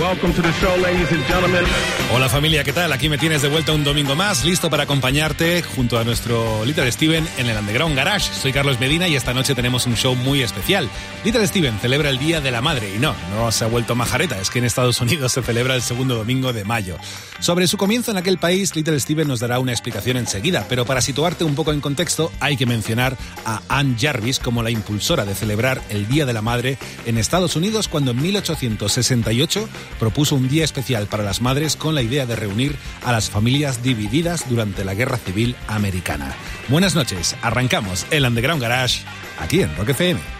Welcome to the show, ladies and gentlemen. Hola familia, ¿qué tal? Aquí me tienes de vuelta un domingo más, listo para acompañarte junto a nuestro Little Steven en el Underground Garage. Soy Carlos Medina y esta noche tenemos un show muy especial. Little Steven celebra el Día de la Madre y no, no se ha vuelto majareta, es que en Estados Unidos se celebra el segundo domingo de mayo. Sobre su comienzo en aquel país, Little Steven nos dará una explicación enseguida, pero para situarte un poco en contexto hay que mencionar a Ann Jarvis como la impulsora de celebrar el Día de la Madre en Estados Unidos cuando en 1868 propuso un día especial para las madres con la idea de reunir a las familias divididas durante la Guerra Civil Americana. Buenas noches, arrancamos el Underground Garage aquí en Rock FM.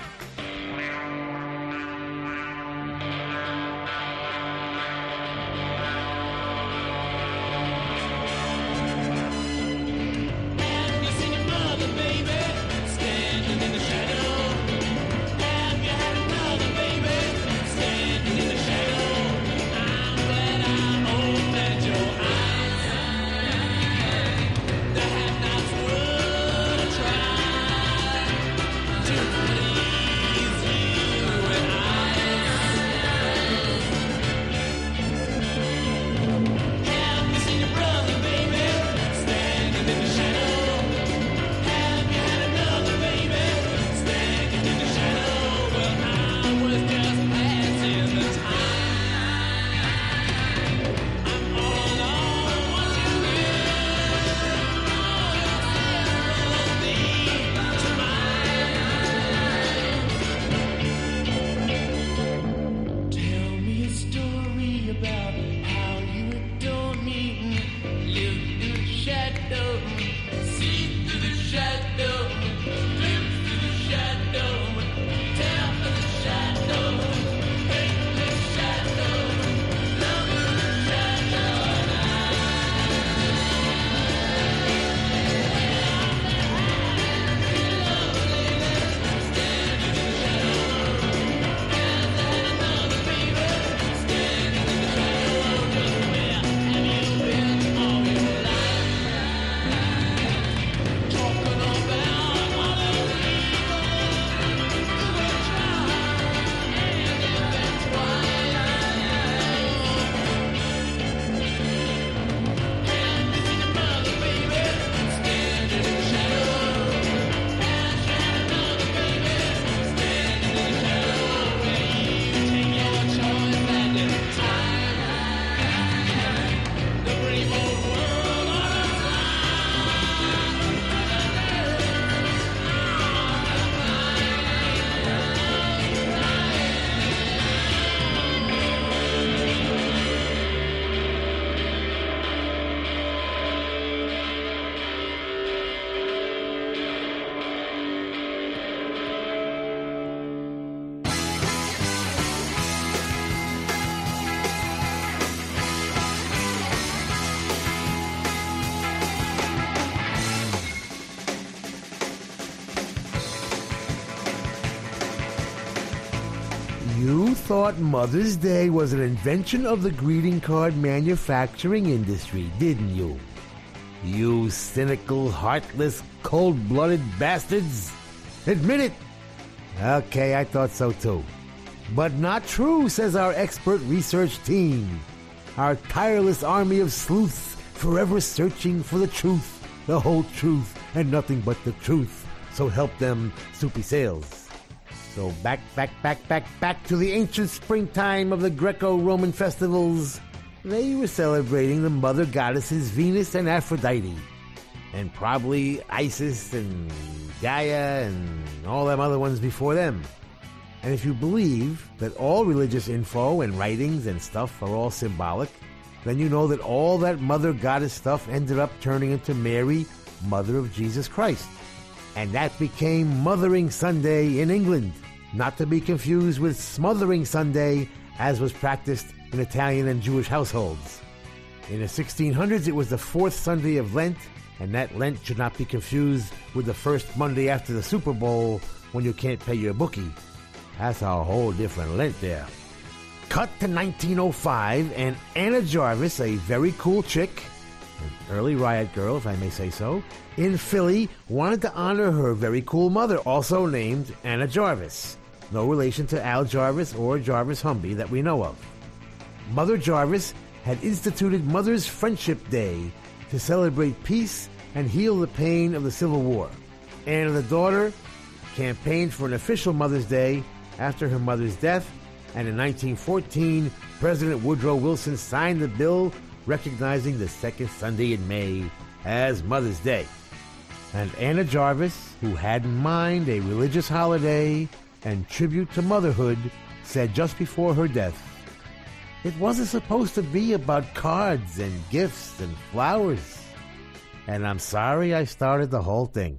Thought Mother's Day was an invention of the greeting card manufacturing industry, didn't you? You cynical, heartless, cold blooded bastards! Admit it! Okay, I thought so too. But not true, says our expert research team. Our tireless army of sleuths, forever searching for the truth, the whole truth, and nothing but the truth. So help them, soupy sales. So back, back, back, back, back to the ancient springtime of the Greco-Roman festivals. They were celebrating the mother goddesses Venus and Aphrodite. And probably Isis and Gaia and all them other ones before them. And if you believe that all religious info and writings and stuff are all symbolic, then you know that all that mother goddess stuff ended up turning into Mary, mother of Jesus Christ. And that became Mothering Sunday in England, not to be confused with Smothering Sunday, as was practiced in Italian and Jewish households. In the 1600s, it was the fourth Sunday of Lent, and that Lent should not be confused with the first Monday after the Super Bowl, when you can't pay your bookie. That's a whole different lent there. Cut to 1905, and Anna Jarvis, a very cool chick, an early riot girl, if I may say so, in Philly, wanted to honor her very cool mother, also named Anna Jarvis. No relation to Al Jarvis or Jarvis Humby that we know of. Mother Jarvis had instituted Mother's Friendship Day to celebrate peace and heal the pain of the Civil War. Anna, the daughter, campaigned for an official Mother's Day after her mother's death, and in 1914, President Woodrow Wilson signed the bill recognizing the second Sunday in May as Mother's Day. And Anna Jarvis, who had in mind a religious holiday and tribute to motherhood, said just before her death, it wasn't supposed to be about cards and gifts and flowers. And I'm sorry I started the whole thing.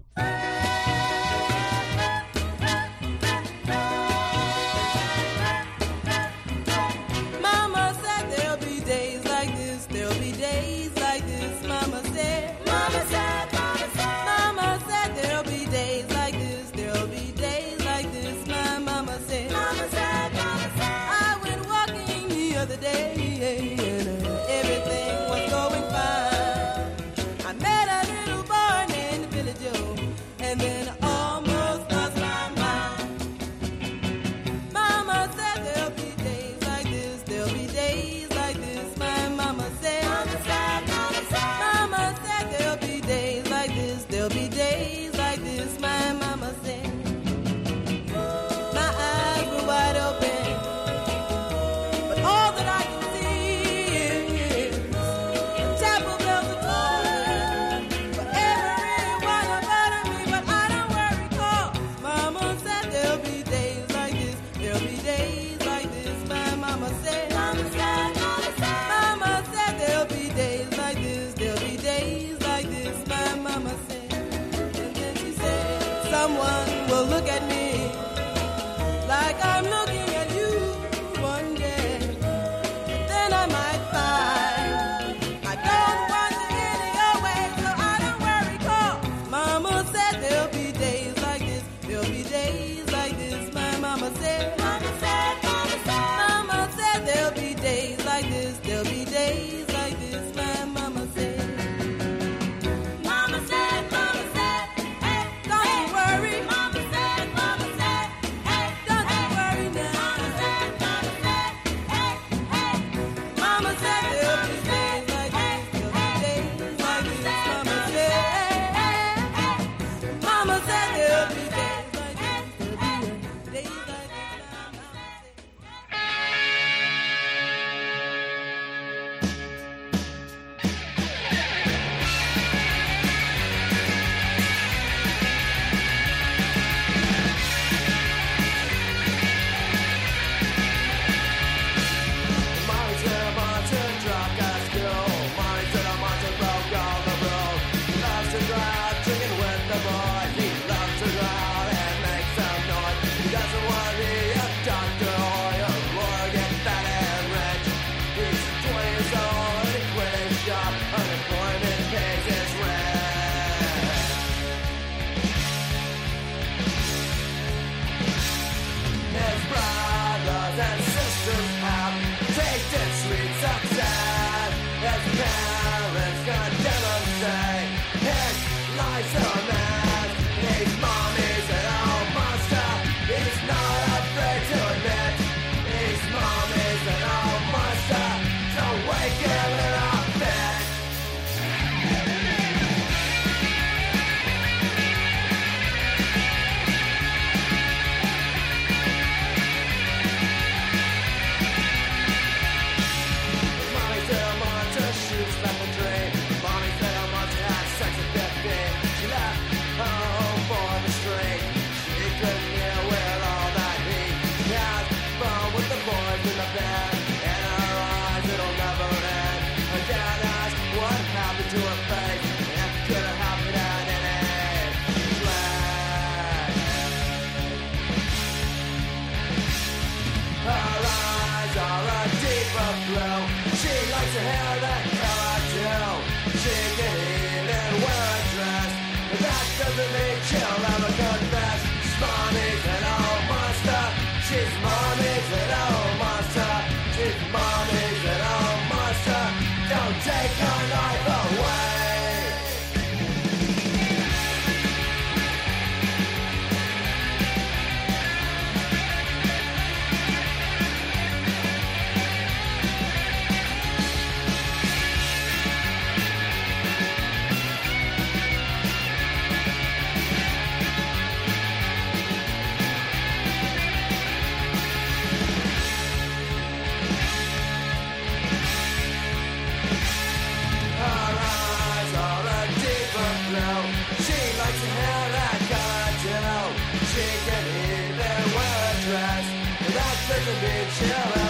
Take a big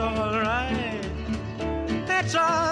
alright. That's all.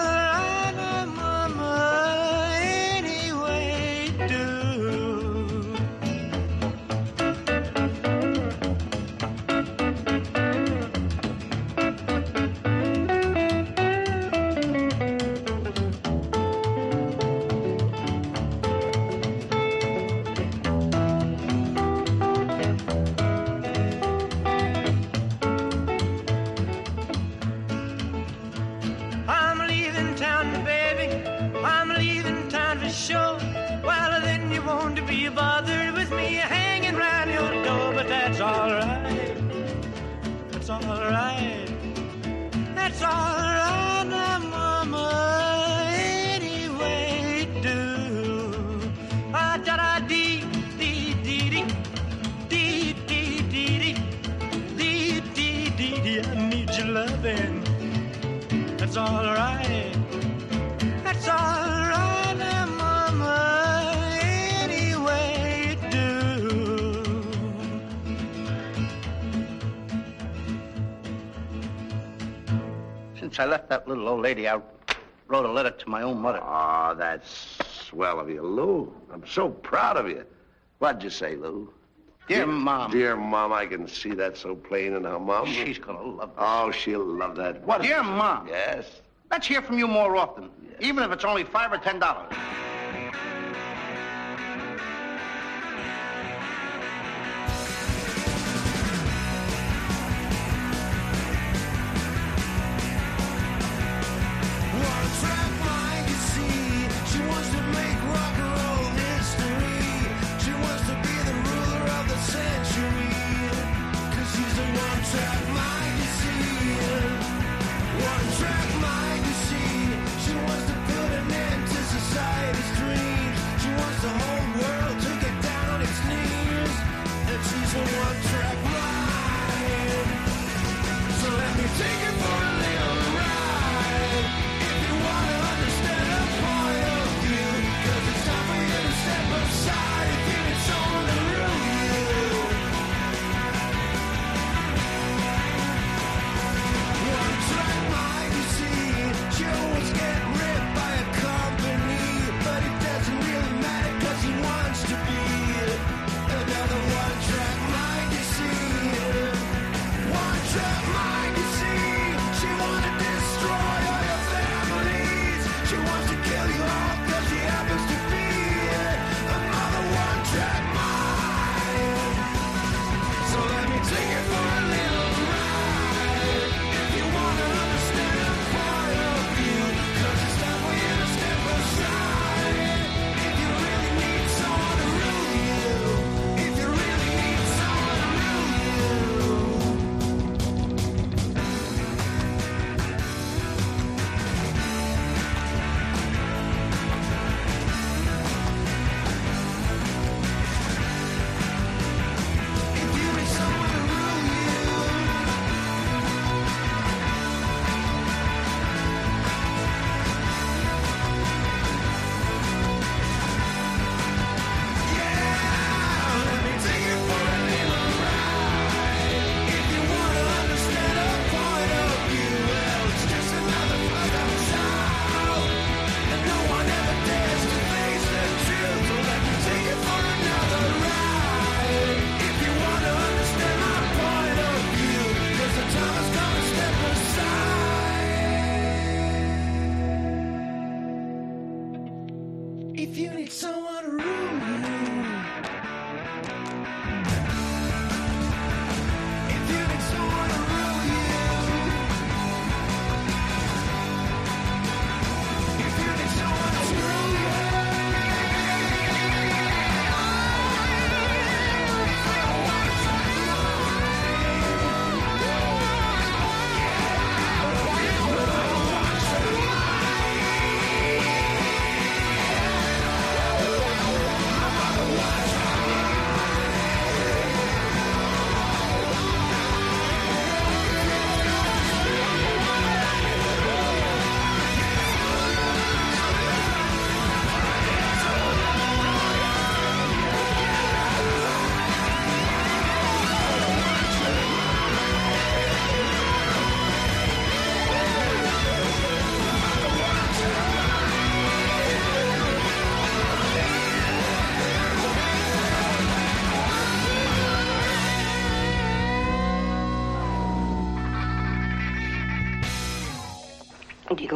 Since I left that little old lady, I wrote a letter to my own mother. Oh, that's swell of you, Lou. I'm so proud of you. What'd you say, Lou? Dear, Mom. Dear Mom, I can see that so plain in her mom. She's gonna love that. Oh, she'll love that. What? Dear Mom. Yes. Let's hear from you more often, yes. even if it's only five or ten dollars. Don't tell my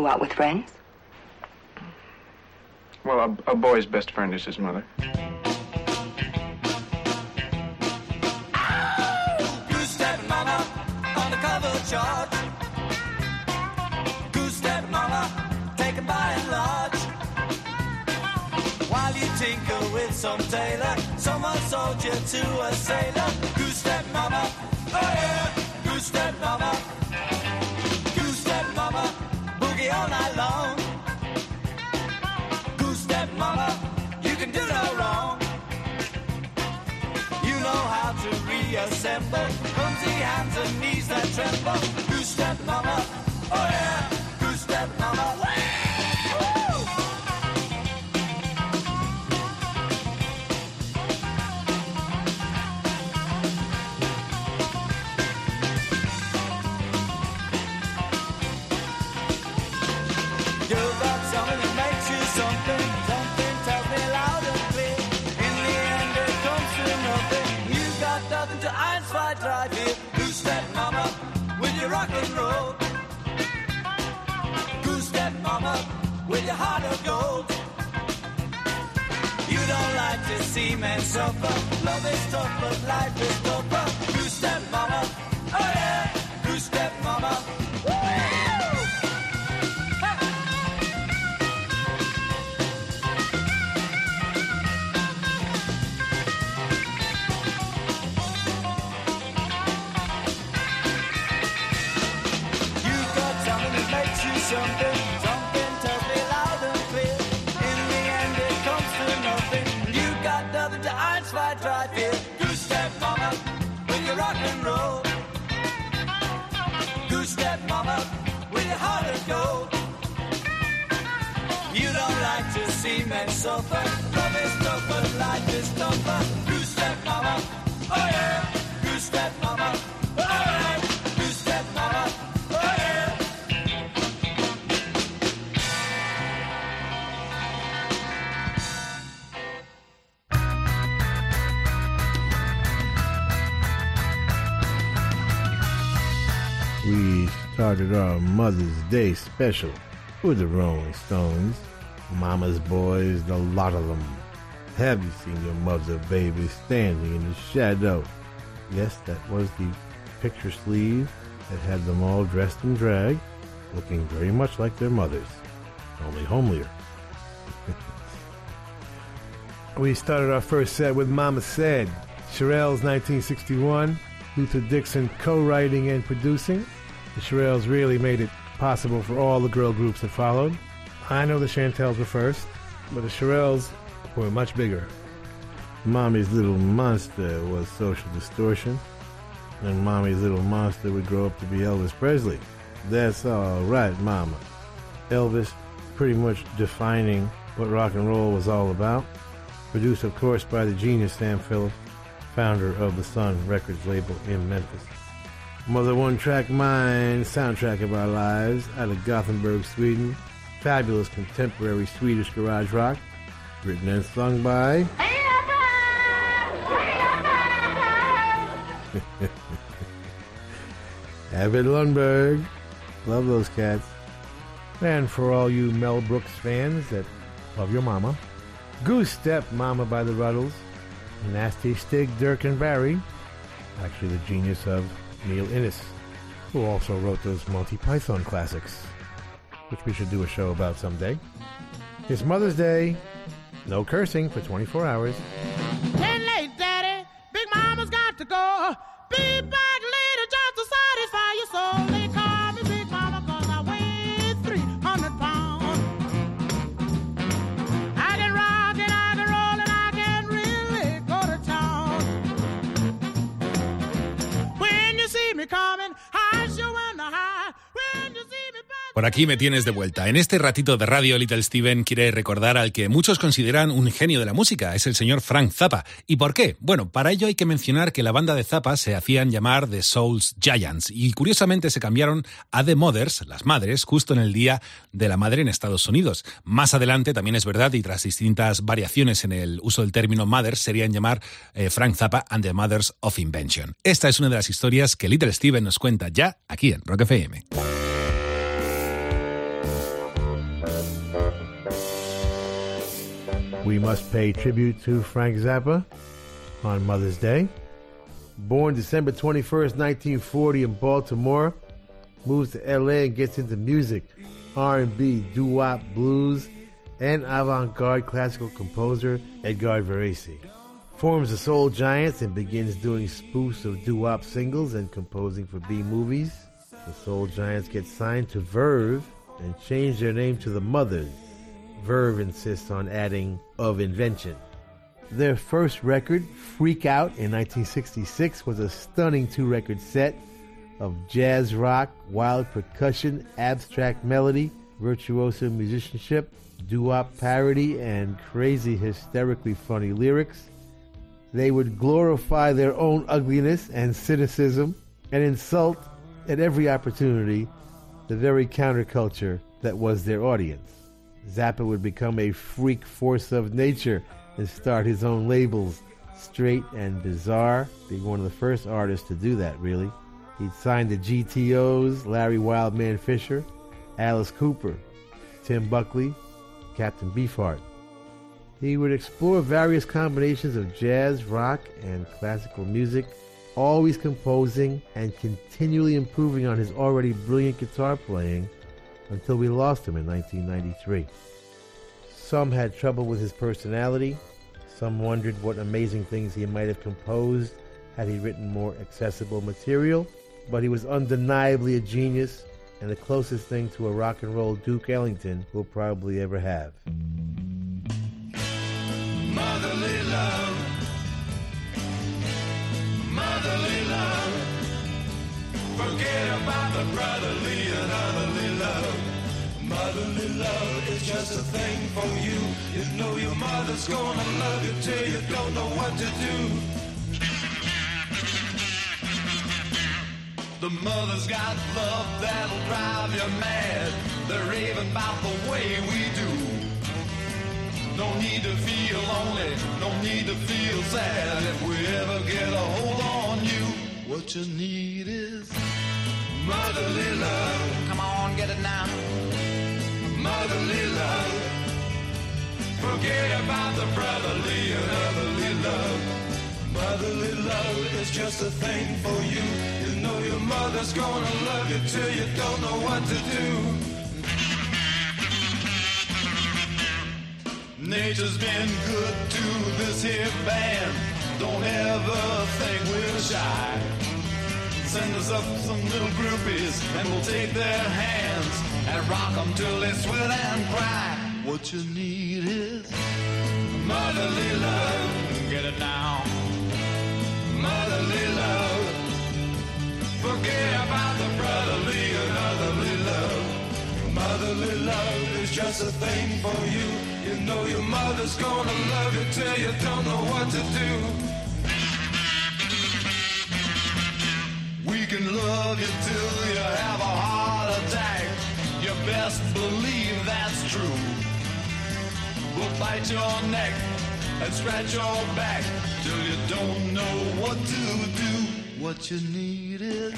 go out with friends? Well, a, a boy's best friend is his mother. Goose step mama, undercover charge. Goose step mama, taken by and large. While you tinker with some tailor, someone sold you to a sailor. Goose step mama, oh yeah. Goose step mama, all step mama, you can do no wrong. You know how to reassemble clumsy hands and knees that tremble. Goose step mama, oh yeah, goose step mama. Drei. Goose step mama with your rock and roll. Goose step mama with your heart of gold. You don't like to see men suffer. Love is tough, but life is tougher. Goose step mama, oh yeah. Goose step mama. To. Love is tough, but life is tougher. Goose step mama, oh yeah. Goose step mama, oh yeah. Goose step mama, oh yeah. We started our Mother's Day special with the Rolling Stones. Mama's boys, the lot of them. Have you seen your mother, baby, standing in the shadow? Yes, that was the picture sleeve that had them all dressed in drag, looking very much like their mothers, only homelier. we started our first set with Mama Said, Shirelles 1961, Luther Dixon co-writing and producing. The Shirelles really made it possible for all the girl groups that followed. I know the Chantels were first, but the Shirelles were much bigger. Mommy's Little Monster was Social Distortion, and Mommy's Little Monster would grow up to be Elvis Presley. That's all right, Mama. Elvis pretty much defining what rock and roll was all about. Produced, of course, by the genius Sam Phillips, founder of the Sun Records label in Memphis. Mother One Track Mind, soundtrack of our lives, out of Gothenburg, Sweden. Fabulous contemporary Swedish garage rock, written and sung by. Ebbot Lundberg. Love those cats. And for all you Mel Brooks fans that love your mama, Goose Step Mama by the Rutles, Nasty Stig Dirk and Barry, actually the genius of Neil Innes, who also wrote those Monty Python classics, which we should do a show about someday. It's Mother's Day, no cursing for 24 hours. Por aquí me tienes de vuelta. En este ratito de radio, Little Steven quiere recordar al que muchos consideran un genio de la música, es el señor Frank Zappa. ¿Y por qué? Bueno, para ello hay que mencionar que la banda de Zappa se hacían llamar The Souls Giants y curiosamente se cambiaron a The Mothers, las madres, justo en el Día de la Madre en Estados Unidos. Más adelante también es verdad y tras distintas variaciones en el uso del término Mother serían llamar eh, Frank Zappa and the Mothers of Invention. Esta es una de las historias que Little Steven nos cuenta ya aquí en Rock FM. We must pay tribute to Frank Zappa on Mother's Day. Born December 21st, 1940 in Baltimore, moves to LA and gets into music, R&B, doo-wop, blues, and avant-garde classical composer Edgar Varese. Forms the Soul Giants and begins doing spoofs of doo-wop singles and composing for B-movies. The Soul Giants get signed to Verve and change their name to the Mothers. Verve insists on adding of invention. Their first record, Freak Out, in 1966, was a stunning two record set of jazz rock, wild percussion, abstract melody, virtuoso musicianship, doo wop parody, and crazy, hysterically funny lyrics. They would glorify their own ugliness and cynicism and insult at every opportunity the very counterculture that was their audience. Zappa would become a freak force of nature and start his own labels, Straight and Bizarre, being one of the first artists to do that, really. He'd signed the GTOs, Larry Wildman Fischer, Alice Cooper, Tim Buckley, Captain Beefheart. He would explore various combinations of jazz, rock, and classical music, always composing and continually improving on his already brilliant guitar playing until we lost him in 1993. Some had trouble with his personality. Some wondered what amazing things he might have composed had he written more accessible material. But he was undeniably a genius and the closest thing to a rock and roll Duke Ellington we'll probably ever have. Motherly love. Motherly love. Forget about the brotherly and otherly. Motherly love is just a thing for you. You know your mother's gonna love you till you don't know what to do. The mother's got love that'll drive you mad. They're raving about the way we do. No need to feel lonely, no need to feel sad. If we ever get a hold on you, what you need is motherly love. Come on, get it now. Forget about the brotherly and otherly love. Motherly love is just a thing for you. You know your mother's gonna love you till you don't know what to do. Nature's been good to this here band. Don't ever think we're shy. Send us up some little groupies and we'll take their hands and rock them till they sweat and cry. What you need is motherly love. Get it now. Motherly love. Forget about the brotherly and otherly love. Motherly love is just a thing for you. You know your mother's gonna love you till you don't know what to do. We can love you till you have a heart attack. You best believe that's true will bite your neck and scratch your back till you don't know what to do. What you need is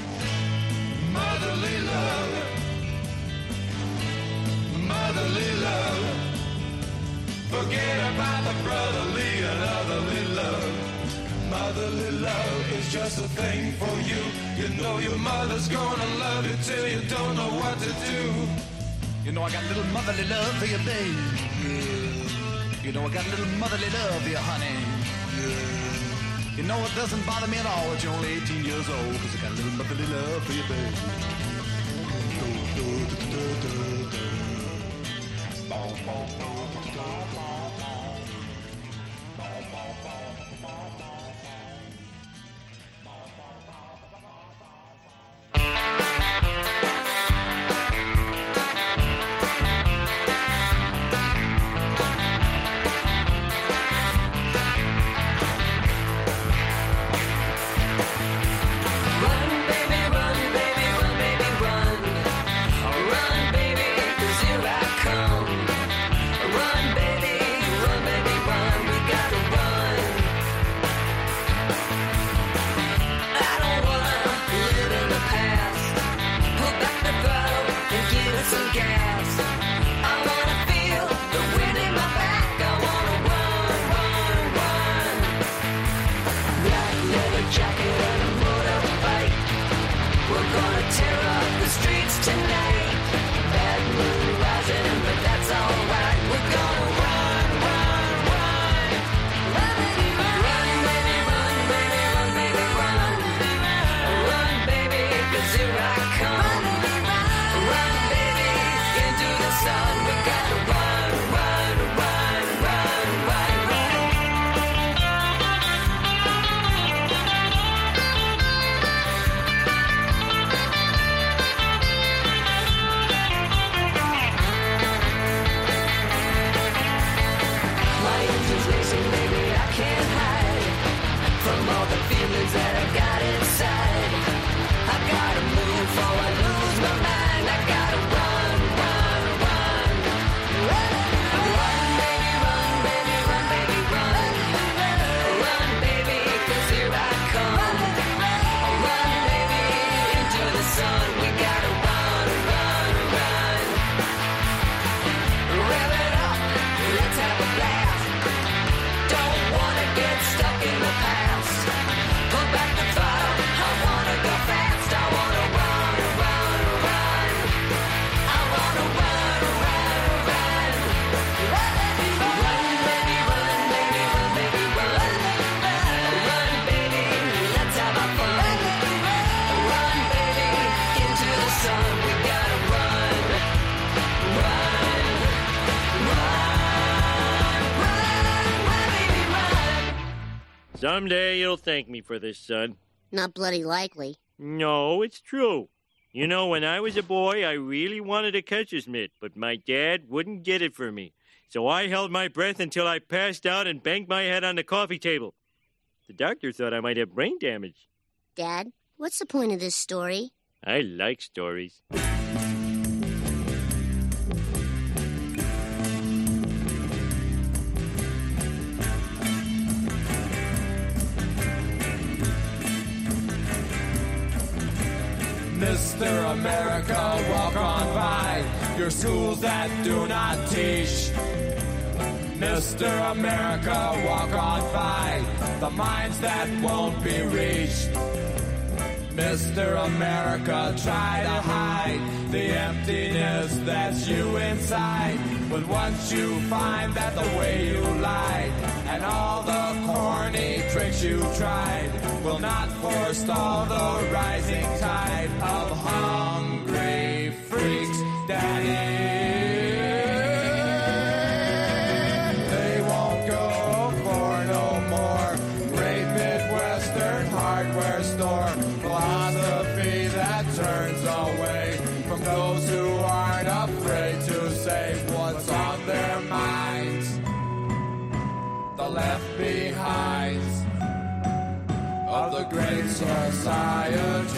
motherly love, motherly love. Forget about the brotherly and otherly love. Motherly love is just a thing for you. You know your mother's gonna love you till you don't know what to do. You know I got little motherly love for you, baby. You know I got a little motherly love for you, honey. Yeah. You know it doesn't bother me at all that you're only 18 years old, cause I got a little motherly love for you, baby. Do, do, do, Someday you'll thank me for this, son. Not bloody likely. No, it's true. You know, when I was a boy, I really wanted a catcher's mitt, but my dad wouldn't get it for me. So I held my breath until I passed out and banged my head on the coffee table. The doctor thought I might have brain damage. Dad, what's the point of this story? I like stories. Mr. America, walk on by your schools that do not teach. Mr. America, walk on by the minds that won't be reached. Mr. America, try to hide the emptiness that's you inside. But once you find that the way you lied and all the corny tricks you tried will not forestall the rising tide of hungry freaks, the great society.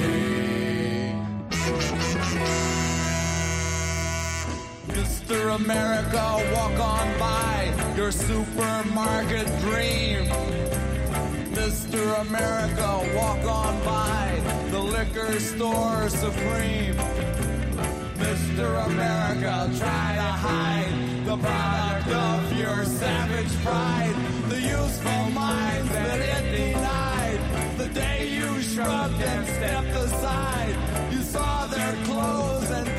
Mr. America, walk on by your supermarket dream. Mr. America, walk on by the liquor store supreme. Mr. America, try to hide the product of your savage pride, the useful minds shrugged and stepped aside. You saw their clothes and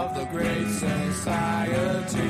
of the Great Society.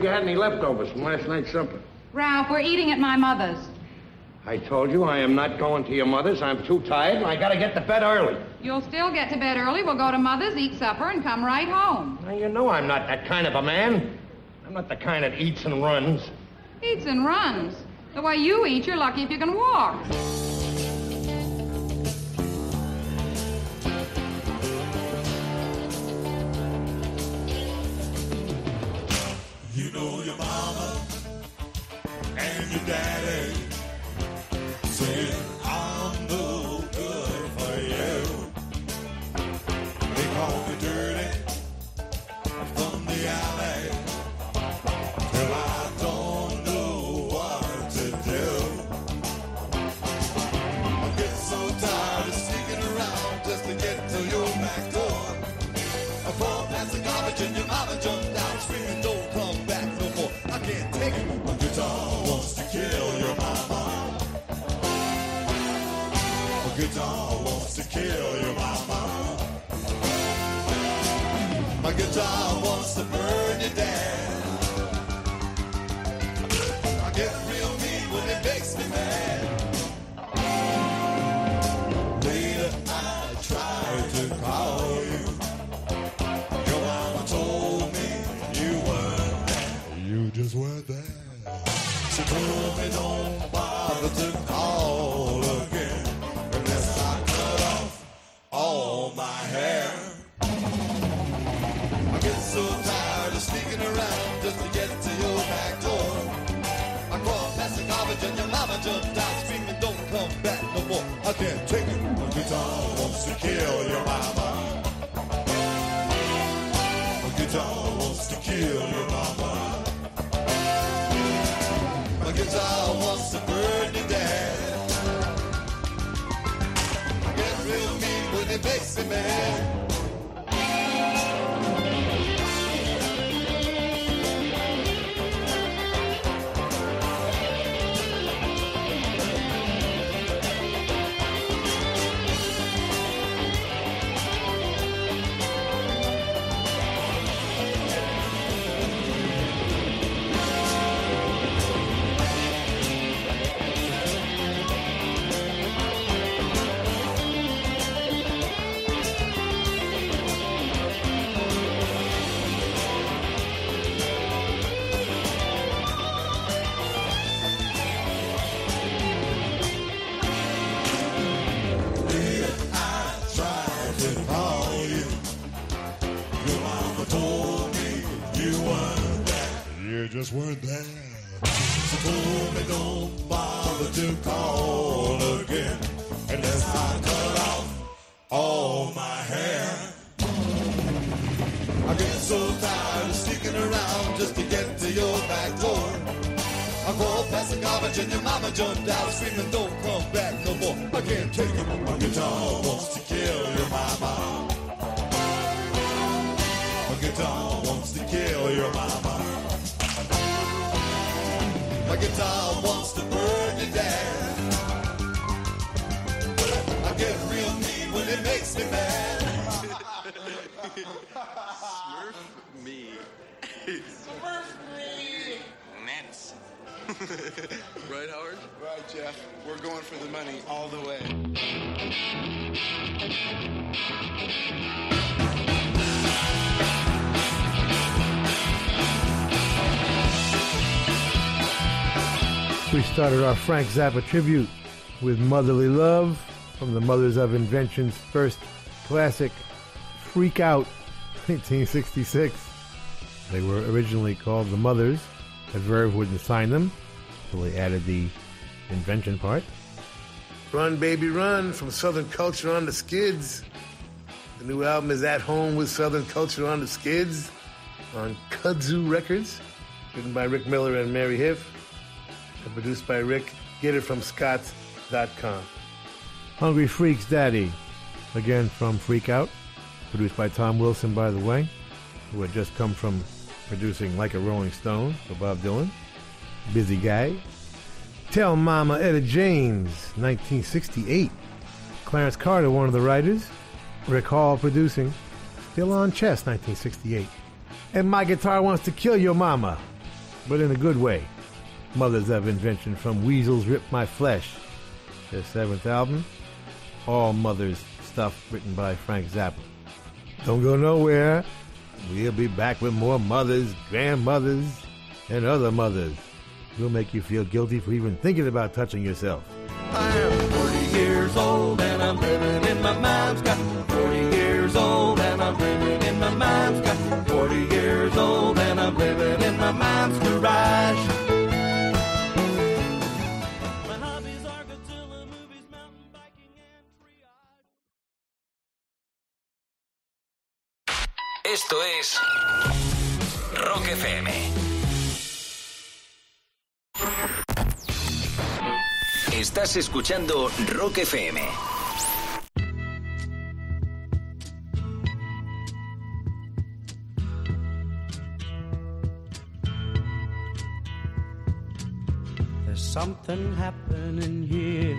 If you had any leftovers from last night's supper. Ralph, we're eating at my mother's. I told you I am not going to your mother's. I'm too tired and I gotta get to bed early. You'll still get to bed early. We'll go to mother's, eat supper, and come right home. Now, you know I'm not that kind of a man. I'm not the kind that eats and runs. Eats and runs. The way you eat, you're lucky if you can walk. My guitar wants to burn your dad. I get real mean when it makes me mad. Later I tried to call you. Your mama told me you weren't there. You just weren't there. She told me don't bother to call again unless I cut off all my hair. Past and your mama jumped out screaming, don't come back no more. I can't take it. Guitar wants to kill your mama. Guitar wants to kill your mama. My guitar wants to burn your dad. I get real mean when it makes me just weren't there. She told me don't bother to call again unless I cut off all my hair. I get so tired of sticking around just to get to your back door. I called past the garbage and your mama jumped out screaming, don't come back no more. I can't take it. My guitar wants to kill your mama. My guitar wants to kill your mama. Guitar wants to burn you down. I get real mean when it makes me mad. Smurf me. Smurf me. Nance. right, Howard? Right, Jeff. We're going for the money all the way. We started our Frank Zappa tribute with Motherly Love from the Mothers of Invention's first classic, Freak Out, 1966. They were originally called the Mothers, but Verve wouldn't sign them, so they added the invention part. Run, baby, run from Southern Culture on the Skids. The new album is At Home with Southern Culture on the Skids on Kudzu Records, written by Rick Miller and Mary Huff, and produced by Rick. Get it from Scott.com. Hungry Freaks Daddy, again from Freak Out, produced by Tom Wilson, by the way, who had just come from producing Like a Rolling Stone for Bob Dylan. Busy guy. Tell Mama Etta James, 1968. Clarence Carter, one of the writers. Rick Hall producing. Still on Chess, 1968. And My Guitar Wants to Kill Your Mama, but in a good way. Mothers of Invention from Weasels Rip My Flesh, their seventh album. All Mothers stuff written by Frank Zappa. Don't go nowhere. We'll be back with more mothers, grandmothers, and other mothers. We'll make you feel guilty for even thinking about touching yourself. I am 40 years old and I'm living in my mom's got 40 years old and I'm living in my mom's got 40 years old and I'm living in my mom's. Es Rock FM. Estás escuchando Rock FM. There's something happening here.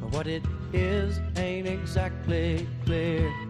But what it is ain't exactly clear.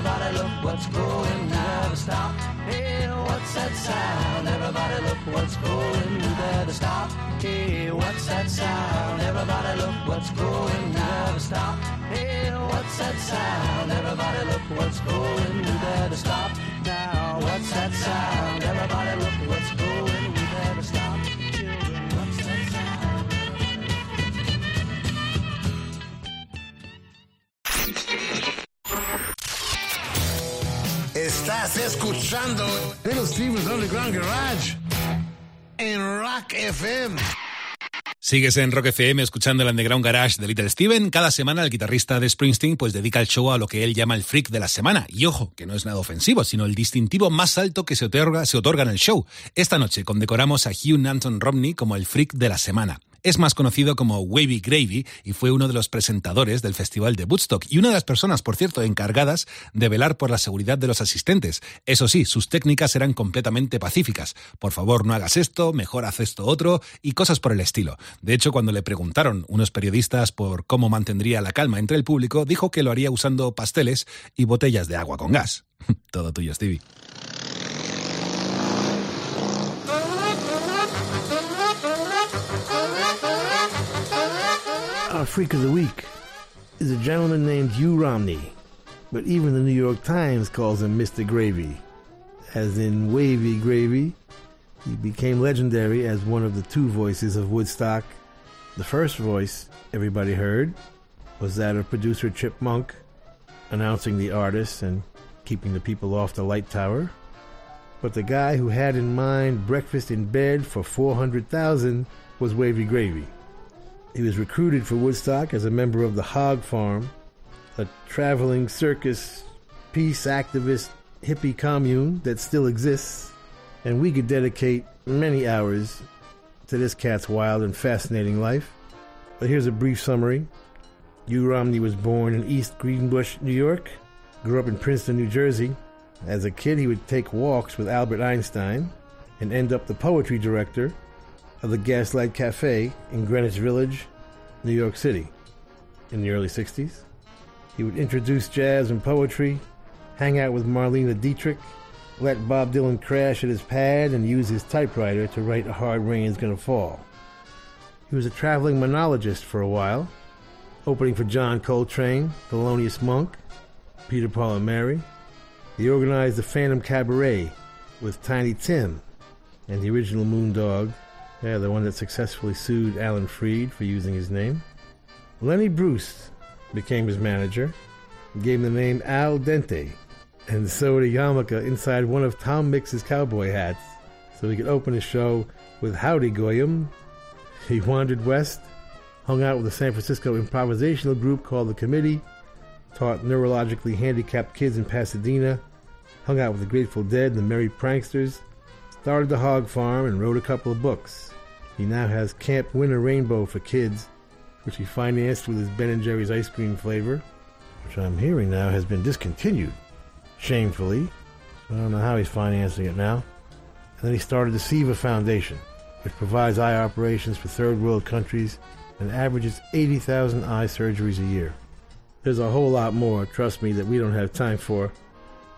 Everybody look what's going, better stop. Hey, what's that sound? Everybody look what's going, better stop. Hey, what's that sound? Everybody look what's going, better stop. Hey, what's that sound? Everybody look what's going, better stop. Now, what's that sound? Everybody look what's Little Steven's Underground Garage en Rock FM. Sigues en Rock FM escuchando el Underground Garage de Little Steven. Cada semana el guitarrista de Springsteen pues dedica el show a lo que él llama el freak de la semana. Y ojo, que no es nada ofensivo, sino el distintivo más alto que se otorga, se otorga en el show. Esta noche condecoramos a Hugh Nanton Romney como el freak de la semana. Es más conocido como Wavy Gravy y fue uno de los presentadores del Festival de Woodstock y una de las personas, por cierto, encargadas de velar por la seguridad de los asistentes. Eso sí, sus técnicas eran completamente pacíficas. Por favor, no hagas esto, mejor haz esto otro y cosas por el estilo. De hecho, cuando le preguntaron unos periodistas por cómo mantendría la calma entre el público, dijo que lo haría usando pasteles y botellas de agua con gas. Todo tuyo, Stevie. Our freak of the week is a gentleman named Hugh Romney, but even the New York Times calls him Mr. Gravy. As in Wavy Gravy, he became legendary as one of the two voices of Woodstock. The first voice everybody heard was that of producer Chip Monck, announcing the artists and keeping the people off the light tower. But the guy who had in mind breakfast in bed for 400,000 was Wavy Gravy. He was recruited for Woodstock as a member of the Hog Farm, a traveling circus, peace activist, hippie commune that still exists, and we could dedicate many hours to this cat's wild and fascinating life. But here's a brief summary. Hugh Romney was born in East Greenbush, New York, grew up in Princeton, New Jersey. As a kid, he would take walks with Albert Einstein and end up the poetry director of the Gaslight Cafe in Greenwich Village, New York City, in the early 60s. He would introduce jazz and poetry, hang out with Marlene Dietrich, let Bob Dylan crash at his pad, and use his typewriter to write A Hard Rain's Gonna Fall. He was a traveling monologist for a while, opening for John Coltrane, Thelonious Monk, Peter Paul and Mary. He organized the Phantom Cabaret with Tiny Tim and the original Moondog, yeah, the one that successfully sued Alan Freed for using his name. Lenny Bruce became his manager, gave him the name Al Dente, and sewed a yarmulke inside one of Tom Mix's cowboy hats so he could open his show with Howdy Goyim. He wandered west, hung out with a San Francisco improvisational group called The Committee, taught neurologically handicapped kids in Pasadena, hung out with the Grateful Dead and the Merry Pranksters, started the hog farm, and wrote a couple of books. He now has Camp Winnarainbow for kids, which he financed with his Ben & Jerry's ice cream flavor, which I'm hearing now has been discontinued, shamefully. I don't know how he's financing it now. And then he started the Seva Foundation, which provides eye operations for third world countries and averages 80,000 eye surgeries a year. There's a whole lot more, trust me, that we don't have time for.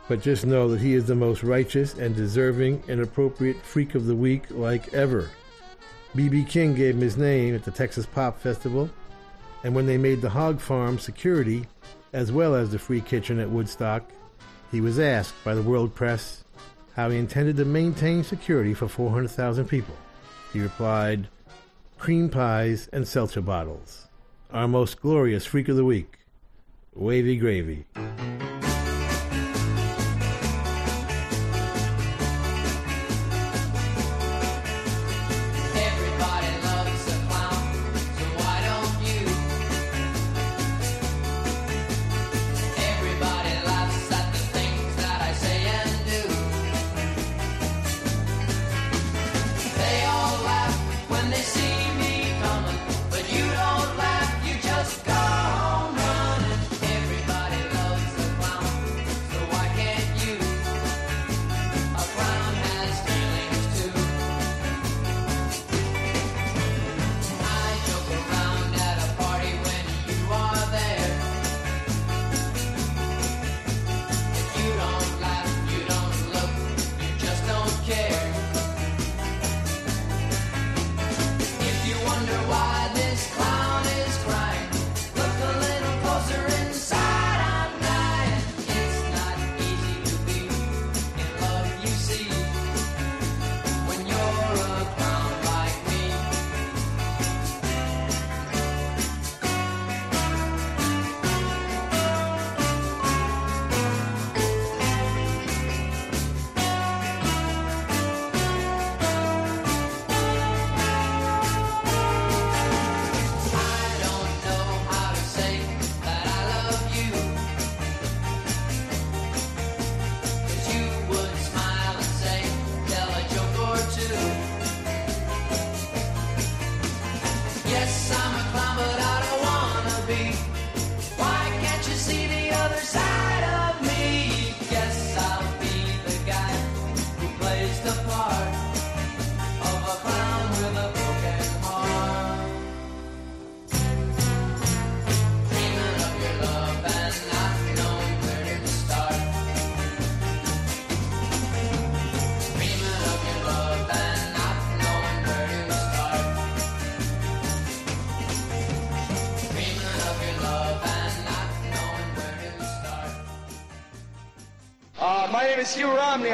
But just know that he is the most righteous and deserving and appropriate freak of the week like ever. B.B. King gave him his name at the Texas Pop Festival, and when they made the hog farm security, as well as the free kitchen at Woodstock, he was asked by the world press how he intended to maintain security for 400,000 people. He replied, cream pies and seltzer bottles. Our most glorious freak of the week, Wavy Gravy.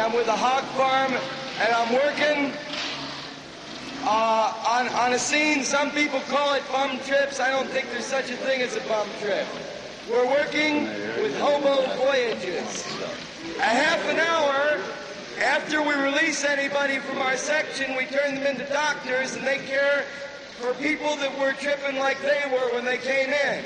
I'm with a hog farm, and I'm working uh, on, on a scene. Some people call it bum trips. I don't think there's such a thing as a bum trip. We're working with hobo voyages. A half an hour after we release anybody from our section, we turn them into doctors, and they care for people that were tripping like they were when they came in.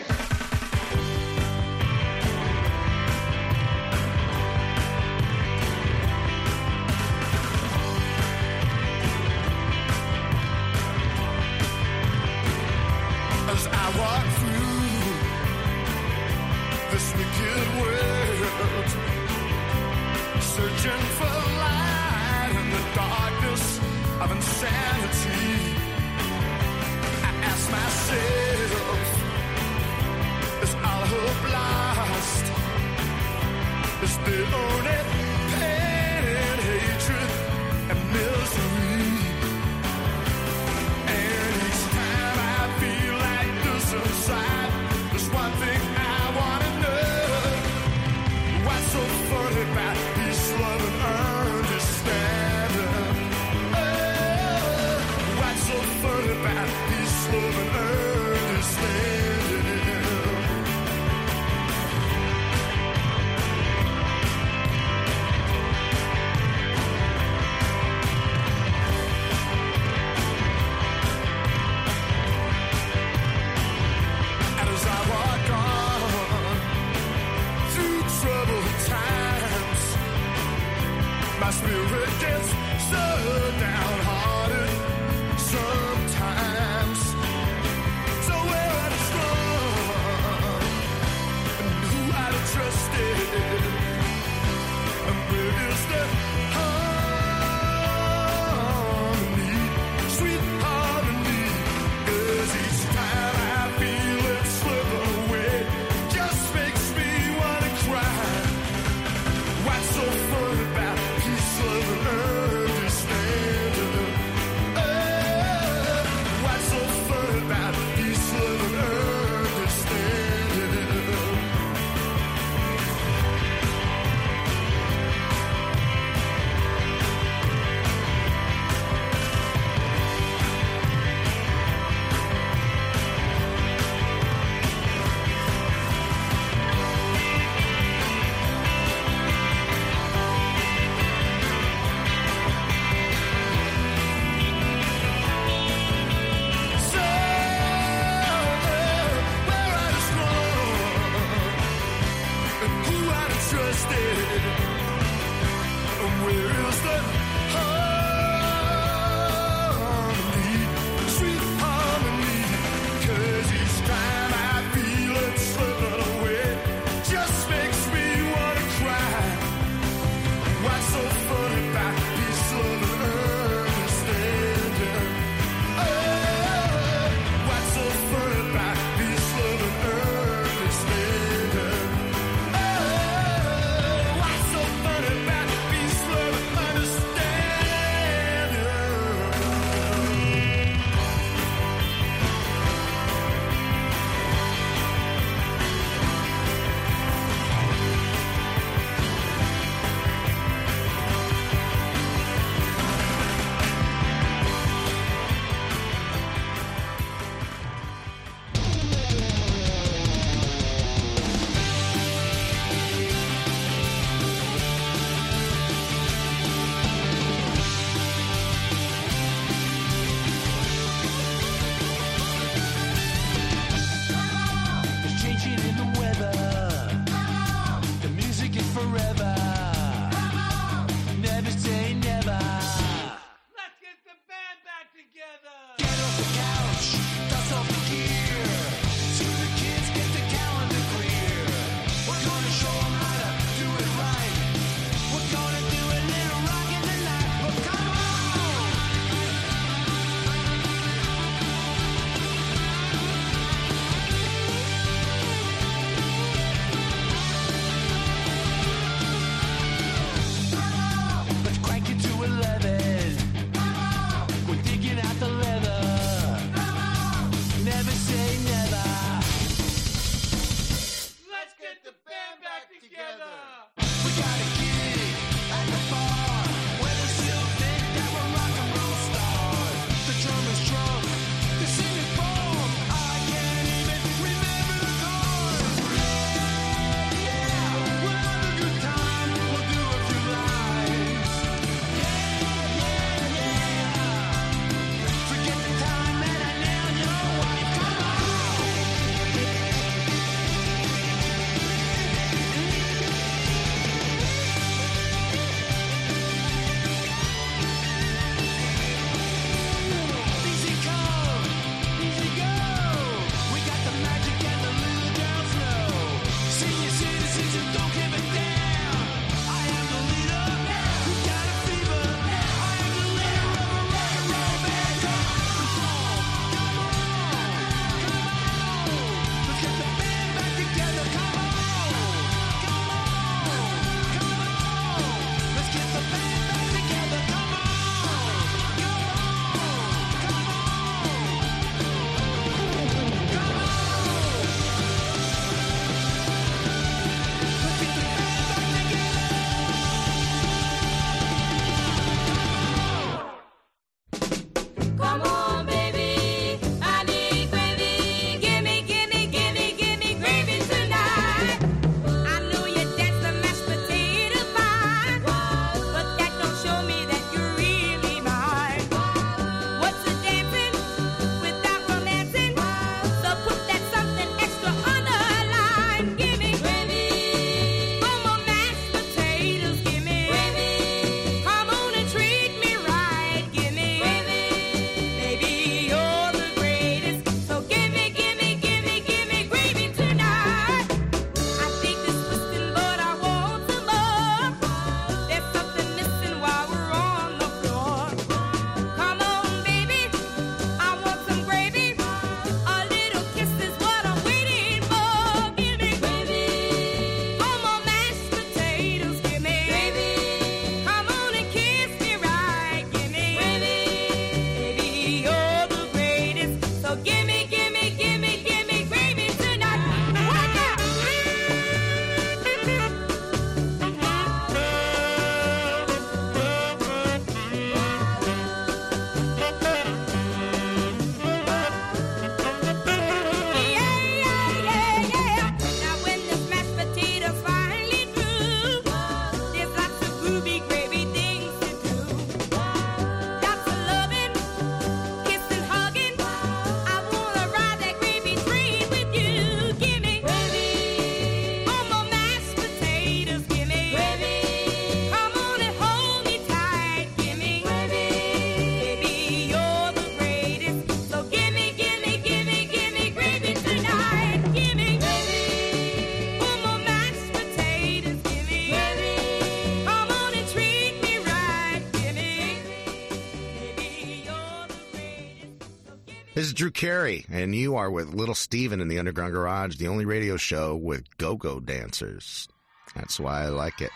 Drew Carey, and you are with Little Steven in the Underground Garage, the only radio show with go go dancers. That's why I like it.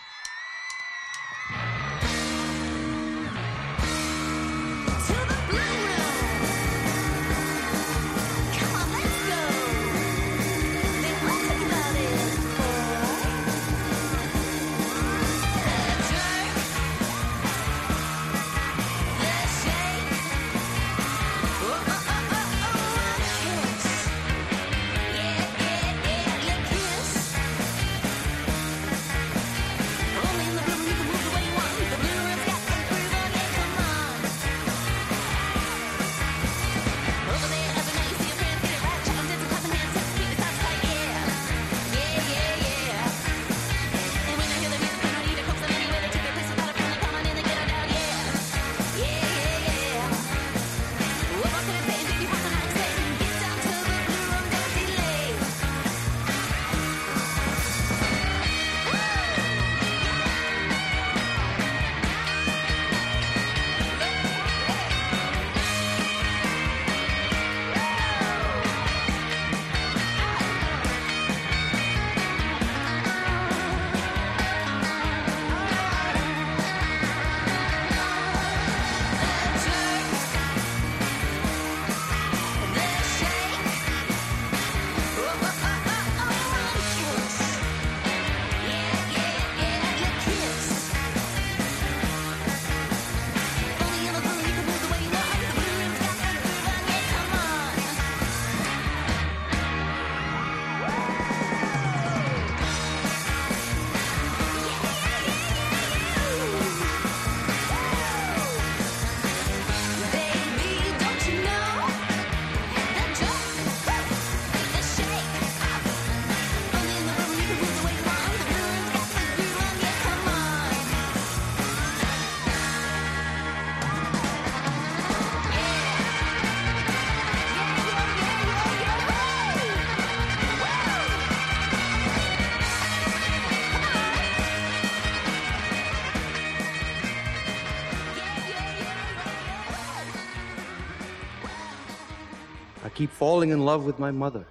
Falling in love with my mother.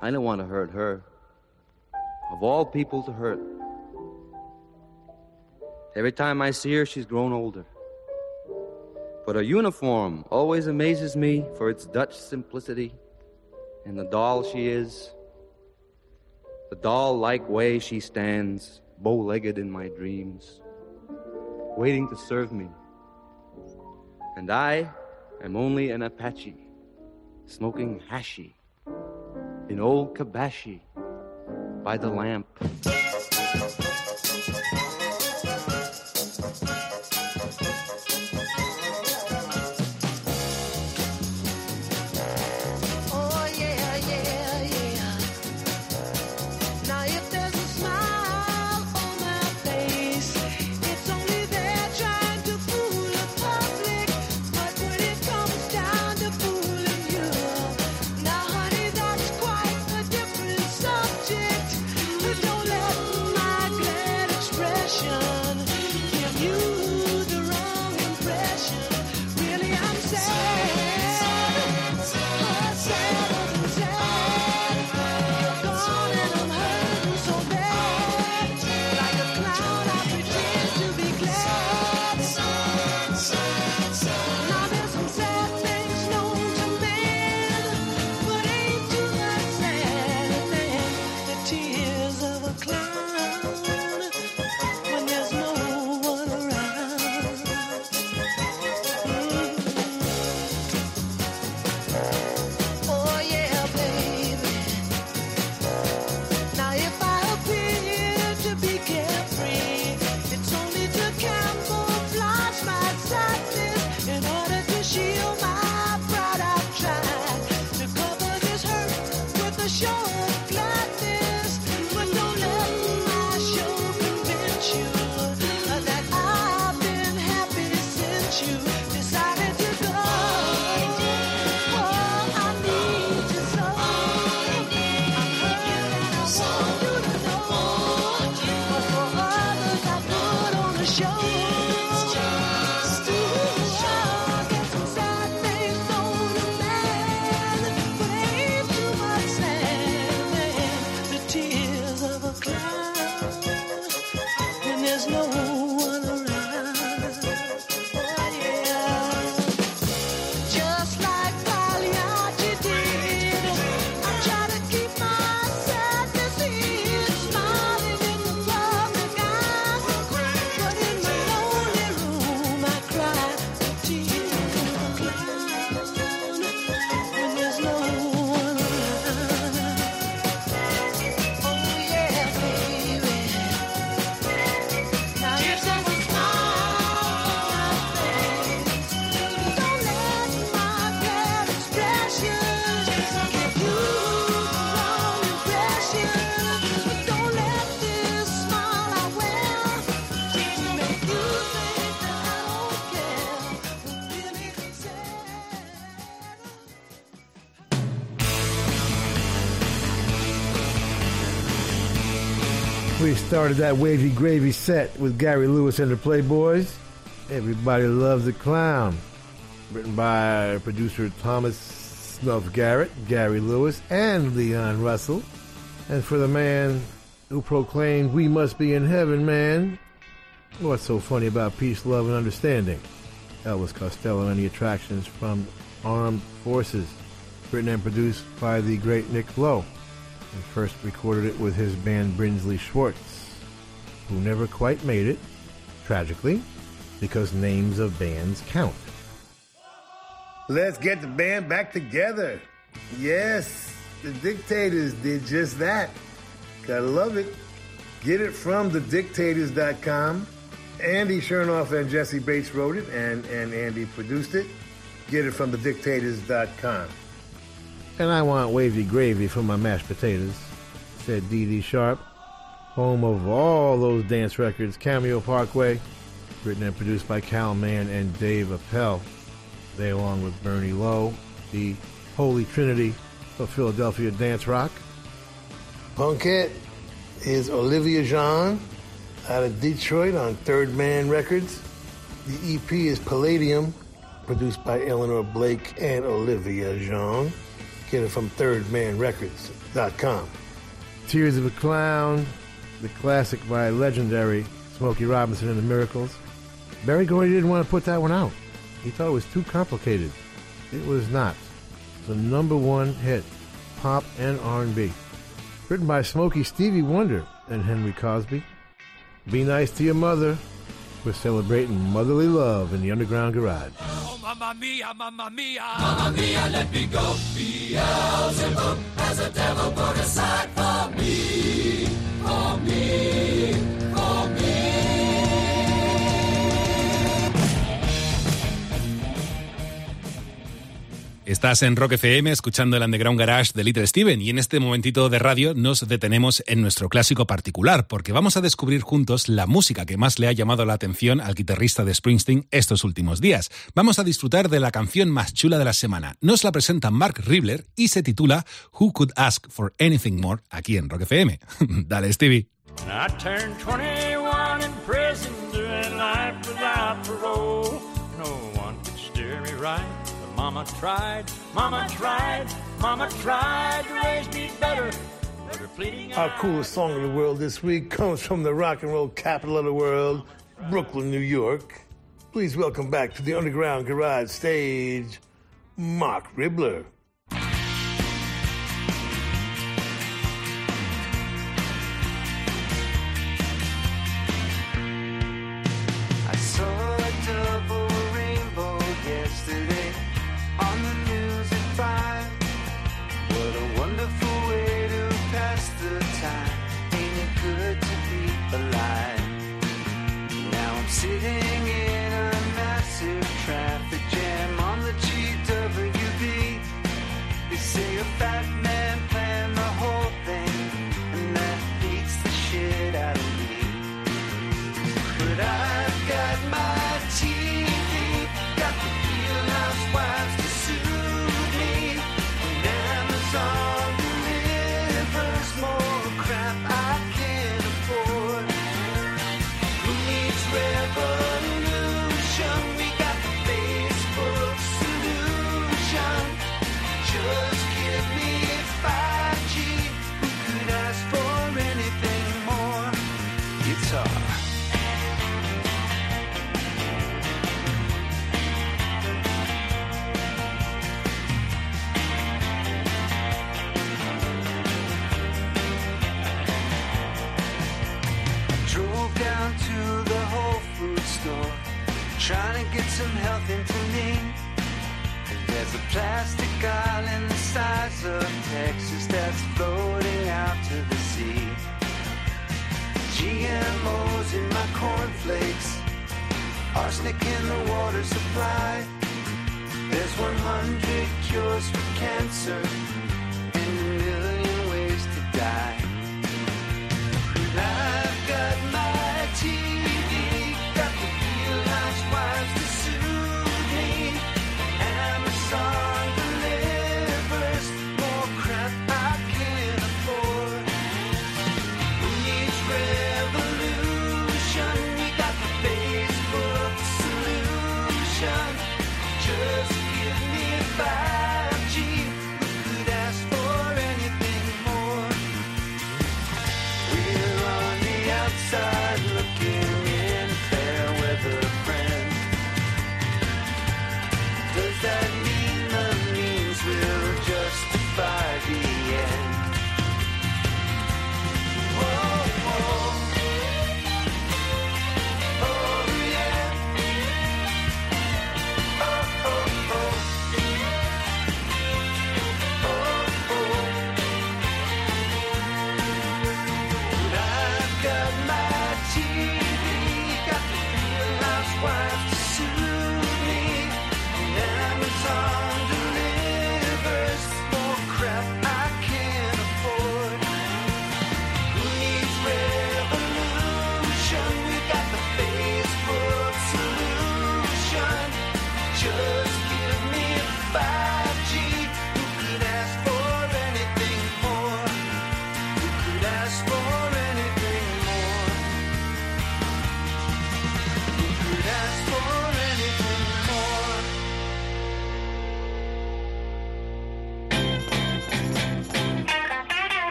I don't want to hurt her. Of all people to hurt. Every time I see her, she's grown older. But her uniform always amazes me for its Dutch simplicity and the doll she is. The doll like way she stands, bow legged in my dreams, waiting to serve me. And I am only an Apache, smoking hashi in old Kabashi by the lamp. Started that wavy gravy set with Gary Lewis and the Playboys. Everybody loves a clown. Written by producer Thomas Snuff Garrett, Gary Lewis, and Leon Russell. And for the man who proclaimed, We must be in heaven, man. What's so funny about peace, love, and understanding? Elvis Costello and the attractions from Armed Forces. Written and produced by the great Nick Lowe. And first recorded it with his band Brinsley Schwarz, who never quite made it, tragically, because names of bands count. Let's get the band back together. Yes, the Dictators did just that. Gotta love it. Get it from thedictators.com. Andy Shernoff and Jesse Bates wrote it, and, and Andy produced it. Get it from thedictators.com. And I want wavy gravy for my mashed potatoes, said Dee Dee Sharp, home of all those dance records, Cameo Parkway, written and produced by Kal Mann and Dave Appell. They, along with Bernie Lowe, the Holy Trinity of Philadelphia dance rock. Punkette is Olivia Jean out of Detroit on Third Man Records. The EP is Palladium, produced by Eleanor Blake and Olivia Jean. Get it from thirdmanrecords.com. Tears of a Clown, the classic by legendary Smokey Robinson and the Miracles. Berry Gordy didn't want to put that one out. He thought it was too complicated. It was not. The number one hit, pop and R&B. Written by Smokey Stevie Wonder and Henry Cosby. Be nice to your mother. We're celebrating motherly love in the Underground Garage. Oh, mamma mia, mamma mia. Mamma mia, let me go. Beelzebub has a devil put aside for me. For me. For me. Estás en Rock FM escuchando el Underground Garage de Little Steven y en este momentito de radio nos detenemos en nuestro clásico particular porque vamos a descubrir juntos la música que más le ha llamado la atención al guitarrista de Springsteen estos últimos días. Vamos a disfrutar de la canción más chula de la semana. Nos la presenta Mark Ribler y se titula Who Could Ask for Anything More aquí en Rock FM. Dale, Stevie. I turned 21 in prison, doing life without parole. No one could steer me right, Mama tried, Mama tried, Mama tried to raise me better. But her pleading Our coolest song in the world this week comes from the rock and roll capital of the world, Brooklyn, New York. Please welcome back to the Underground Garage stage, Marc Ribler.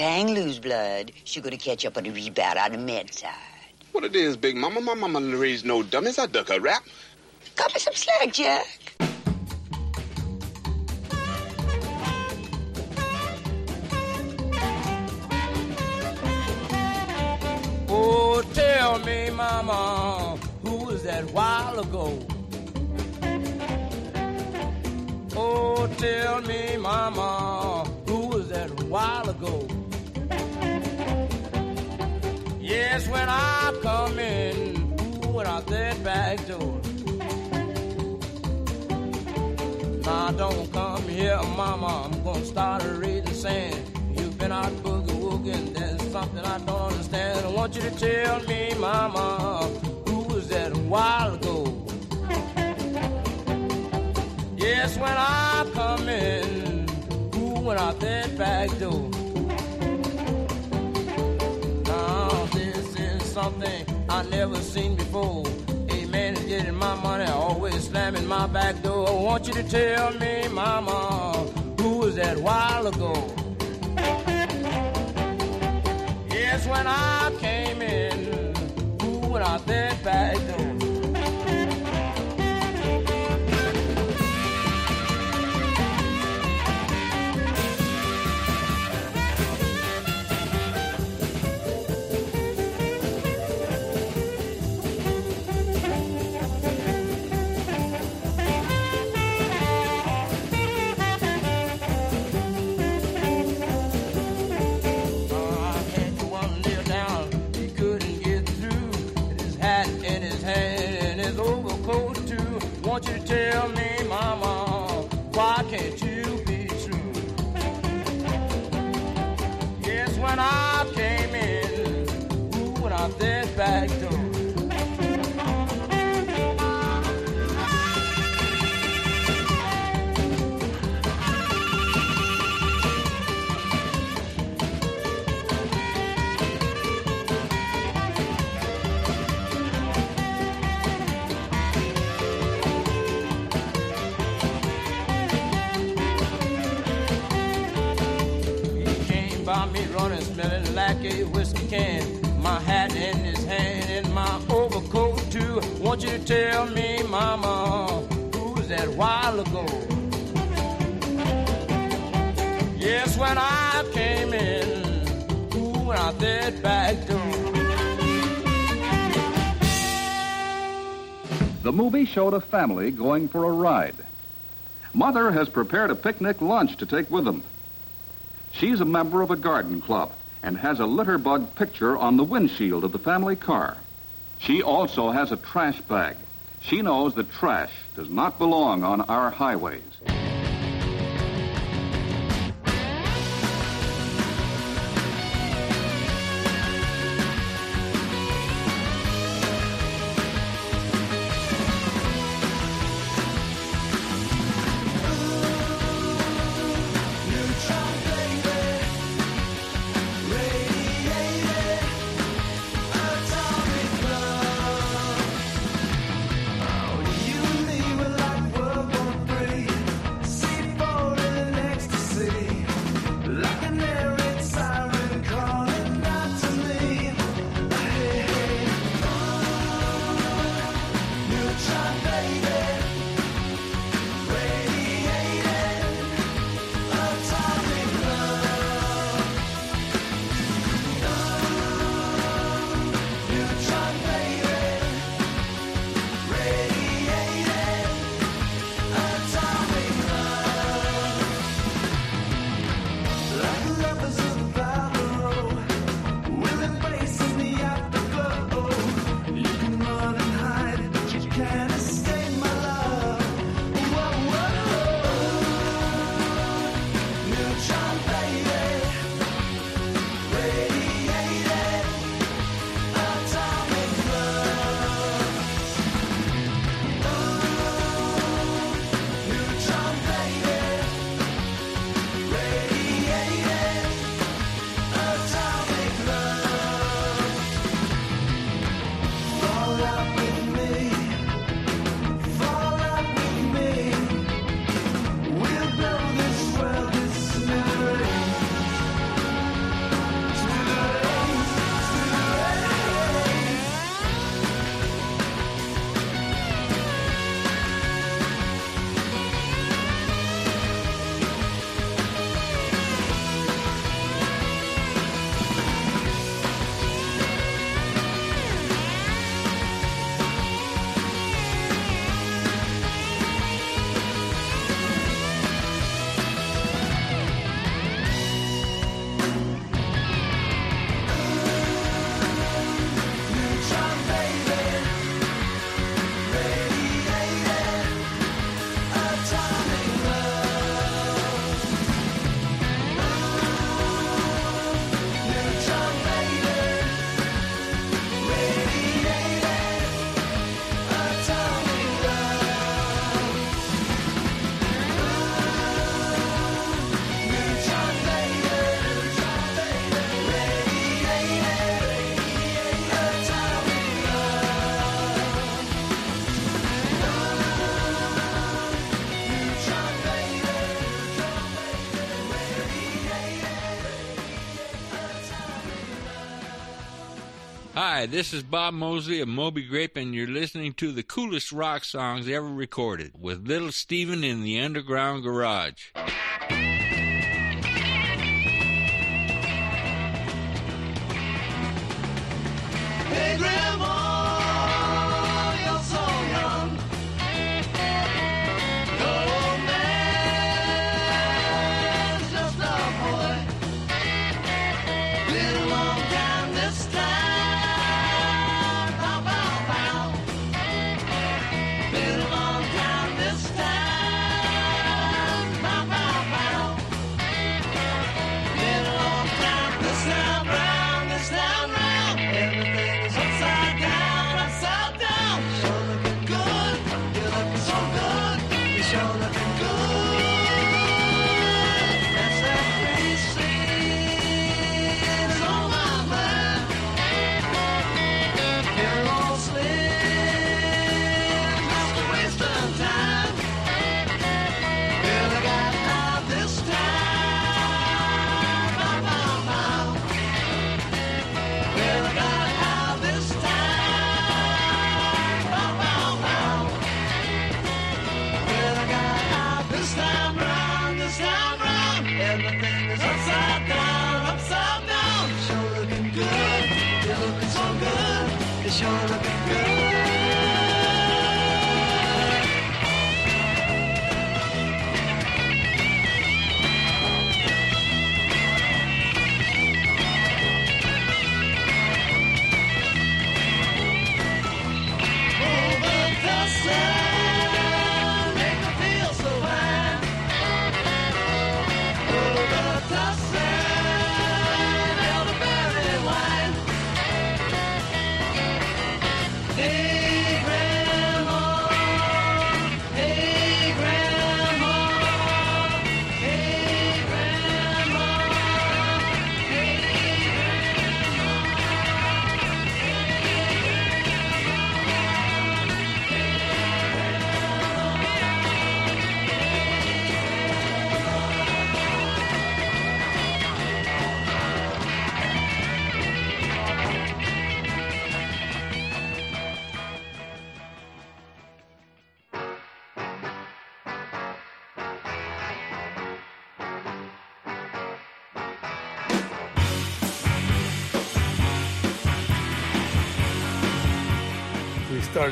Hang loose, blood. She gonna catch up on the rebound on the med side. What it is, Big Mama? My mama didn't raise no dummies. I duck a rap. Cut me some slack, Jack. Tell me, Mama, who was that a while ago? Yes, when I come in, who went out that back door? Now this is something I never seen before. A man is getting my money, always slamming my back door. I want you to tell me, Mama, who was that while ago? Yes, when I out while ago? Yes, when I came in, that back door? The movie showed a family going for a ride. Mother has prepared a picnic lunch to take with them. She's a member of a garden club and has a litter bug picture on the windshield of the family car. She also has a trash bag. She knows that trash does not belong on our highways. Hi, this is Bob Mosley of Moby Grape, and you're listening to the coolest rock songs ever recorded with Little Steven in the Underground Garage.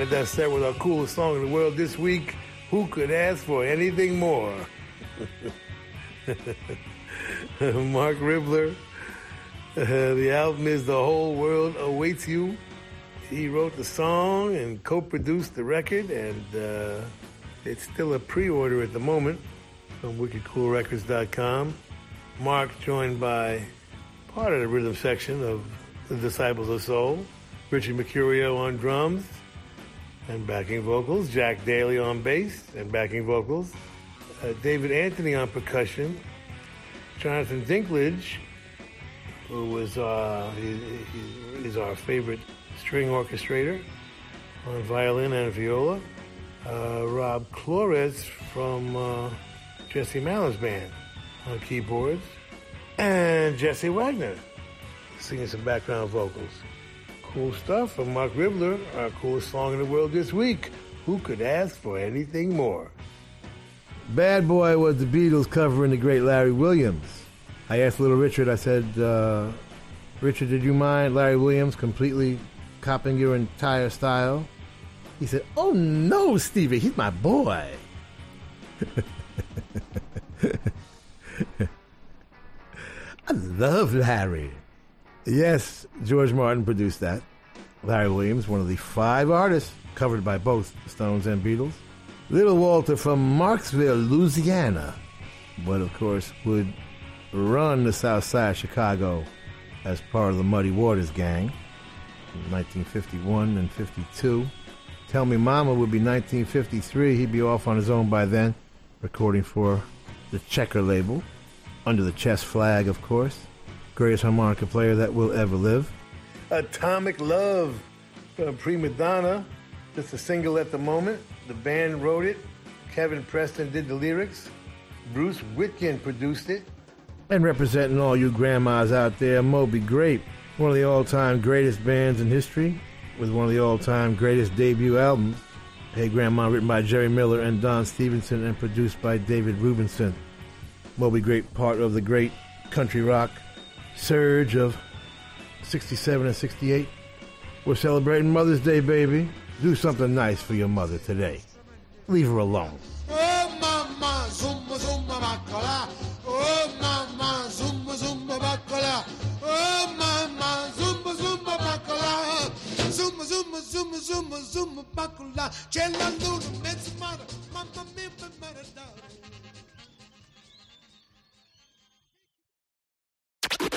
Started that set with our coolest song in the world this week. Who could ask for anything more? Marc Ribler. Uh, the album is The Whole World Awaits You. He wrote the song and co produced the record, and uh, it's still a pre order at the moment from wickedcoolrecords.com. Marc joined by part of the rhythm section of the Disciples of Soul, Richard Mercurio on drums and backing vocals, Jack Daly on bass and backing vocals, uh, David Anthony on percussion, Jonathan Dinklage, who was uh, he, he, is our favorite string orchestrator on violin and viola, uh, Rob Clores from uh, Jesse Malin's band on keyboards, and Jesse Wagner singing some background vocals. Cool stuff from Marc Ribler, our coolest song in the world this week. Who could ask for anything more? Bad Boy was the Beatles covering the great Larry Williams. I asked Little Richard, I said, uh, Richard, did you mind Larry Williams completely copying your entire style? He said, Oh no, Stevie, he's my boy. I love Larry. Yes, George Martin produced that. Larry Williams, one of the five artists covered by both Stones and Beatles. Little Walter from Marksville, Louisiana, but of course would run the south side of Chicago as part of the Muddy Waters gang in 1951 and 52. Tell Me Mama would be 1953. He'd be off on his own by then, recording for the Checker label, under the chess flag, of course. Greatest harmonica player that will ever live. Atomic Love from Prima Donna, just a single at the moment. The band wrote it. Kevin Preston did the lyrics. Bruce Witkin produced it. And representing all you grandmas out there, Moby Grape One of the all-time greatest bands in history, with one of the all-time greatest debut albums. Hey Grandma, written by Jerry Miller and Don Stevenson, and produced by David Rubinson. Moby Grape, part of the great country rock surge of 67 and 68. We're celebrating Mother's Day, baby. Do something nice for your mother today. Leave her alone. Oh mama, zumba zumba bacala. Oh mama, zumba zumba bacala. Oh mama, zumba zumba bacala. Zumba zumba zumba zumba zumba bacala. C'è la luna, mezzo mare, mamma mia, mi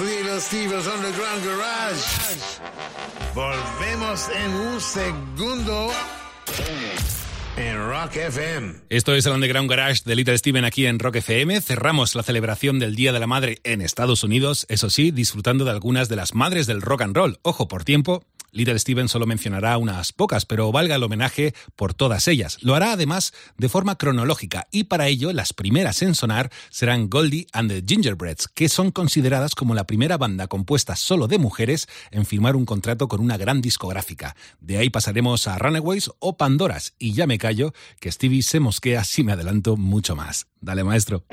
Little Steven's Underground Garage. Volvemos en un segundo en Rock FM. Esto es el Underground Garage de Little Steven aquí en Rock FM. Cerramos la celebración del Día de la Madre en Estados Unidos, eso sí, disfrutando de algunas de las madres del rock and roll. Ojo, por tiempo, Little Steven solo mencionará unas pocas, pero valga el homenaje por todas ellas. Lo hará además de forma cronológica y para ello las primeras en sonar serán Goldie and the Gingerbreads, que son consideradas como la primera banda compuesta solo de mujeres en firmar un contrato con una gran discográfica. De ahí pasaremos a Runaways o Pandoras y ya me callo que Stevie se mosquea si me adelanto mucho más. Dale, maestro.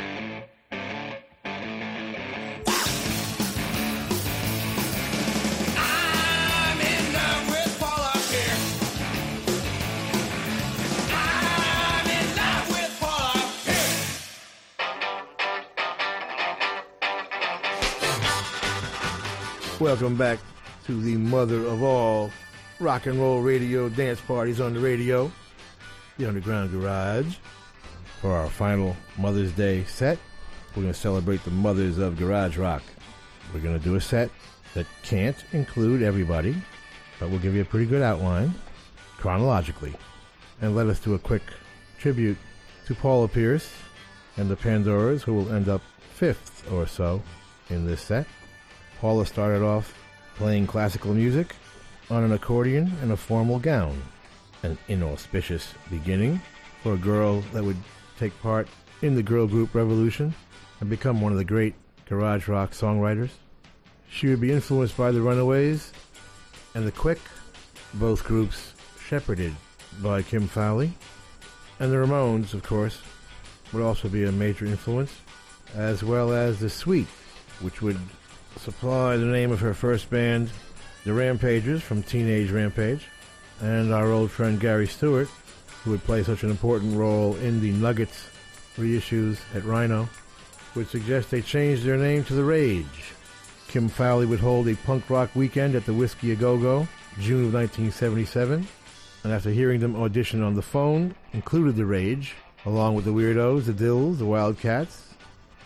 Welcome back. to the mother of all rock and roll radio dance parties on the radio, the Underground Garage. For our final Mother's Day set, we're going to celebrate the mothers of garage rock. We're going to do a set that can't include everybody, but we'll give you a pretty good outline chronologically. And let us do a quick tribute to Paula Pierce and the Pandoras, who will end up fifth or so in this set. Paula started off playing classical music on an accordion and a formal gown, an inauspicious beginning for a girl that would take part in the girl group revolution and become one of the great garage rock songwriters. She would be influenced by the Runaways and the Quick, both groups shepherded by Kim Fowley. And the Ramones, of course, would also be a major influence, as well as the Sweet, which would supply the name of her first band, the Rampagers from Teenage Rampage, and our old friend Gary Stewart, who would play such an important role in the Nuggets reissues at Rhino, would suggest they change their name to The Rage. Kim Fowley would hold a punk rock weekend at the Whisky A Go Go, June of 1977, and after hearing them audition on the phone, included The Rage, along with the Weirdos, the Dills, the Wildcats,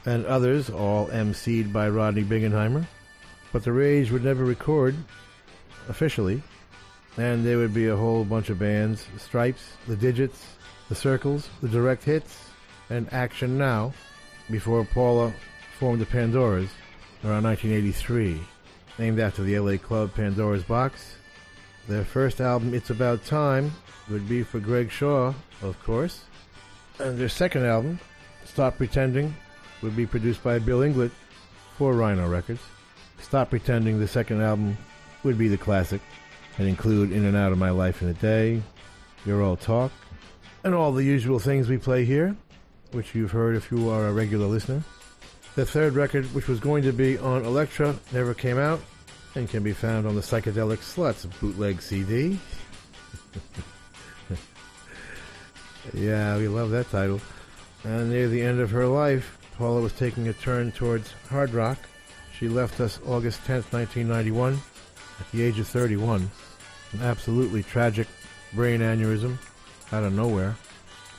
and others, all emceed by Rodney Bingenheimer. But The Rage would never record officially, and there would be a whole bunch of bands Stripes, the Digits, the Circles, the Direct Hits, and Action Now before Paula formed the Pandoras around 1983, named after the LA club Pandora's Box. Their first album, It's About Time, would be for Greg Shaw, of course. And their second album, Stop Pretending, would be produced by Bill Inglot for Rhino Records. Stop Pretending, the second album, would be the classic and include In and Out of My Life in a Day, Your All Talk, and all the usual things we play here, which you've heard if you are a regular listener. The third record, which was going to be on Elektra, never came out and can be found on the Psychedelic Sluts bootleg CD. yeah, we love that title. And near the end of her life, Paula was taking a turn towards hard rock. She left us August 10th, 1991, at the age of 31. An absolutely tragic brain aneurysm out of nowhere.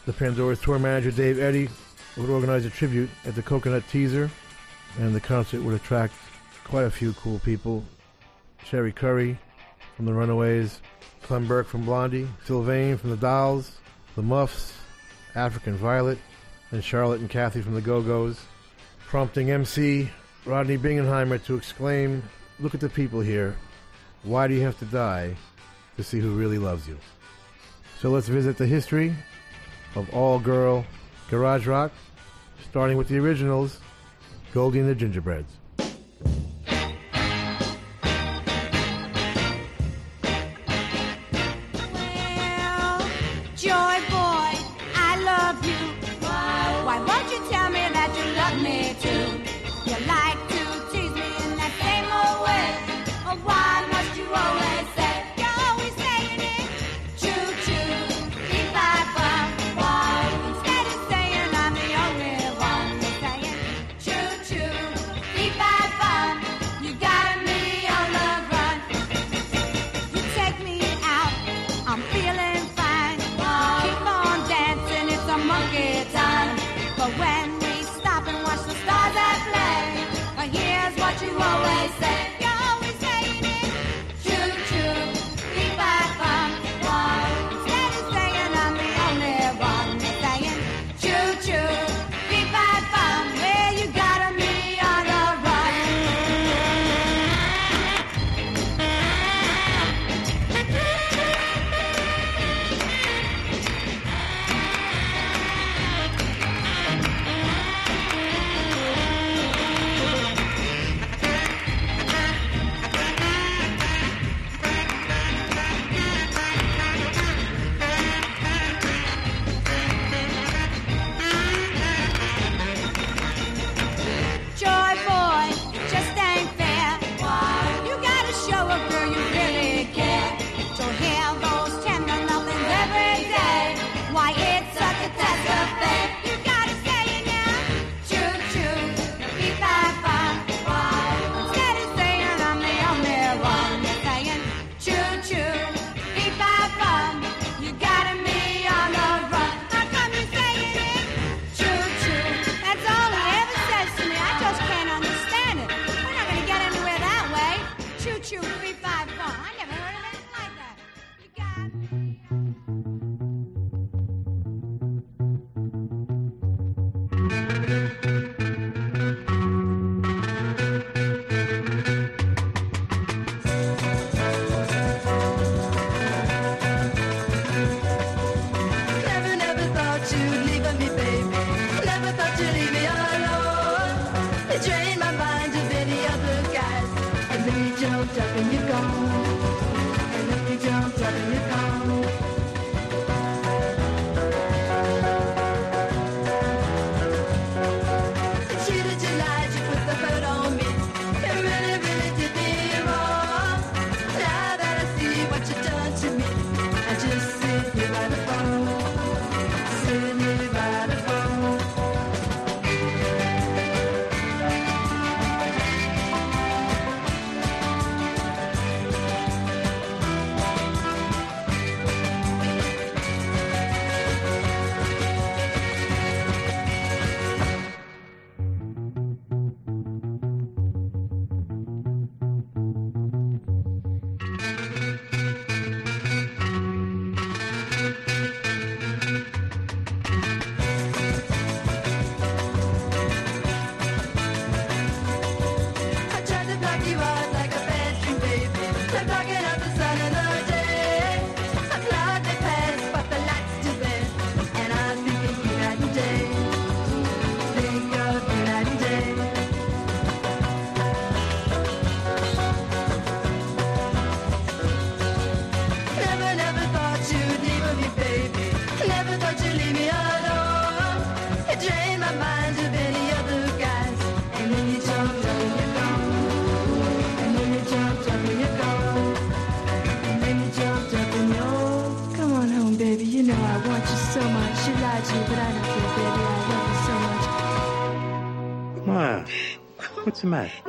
The Pandora's tour manager, Dave Eddy, would organize a tribute at the Coconut Teaser, and the concert would attract quite a few cool people. Cherie Currie from the Runaways, Clem Burke from Blondie, Sylvain from the Dolls, the Muffs, African Violet, and Charlotte and Kathy from the Go-Go's, prompting MC Rodney Bingenheimer to exclaim, Look at the people here. Why do you have to die to see who really loves you? So let's visit the history of all-girl garage rock, starting with the originals, Goldie and the Gingerbreads.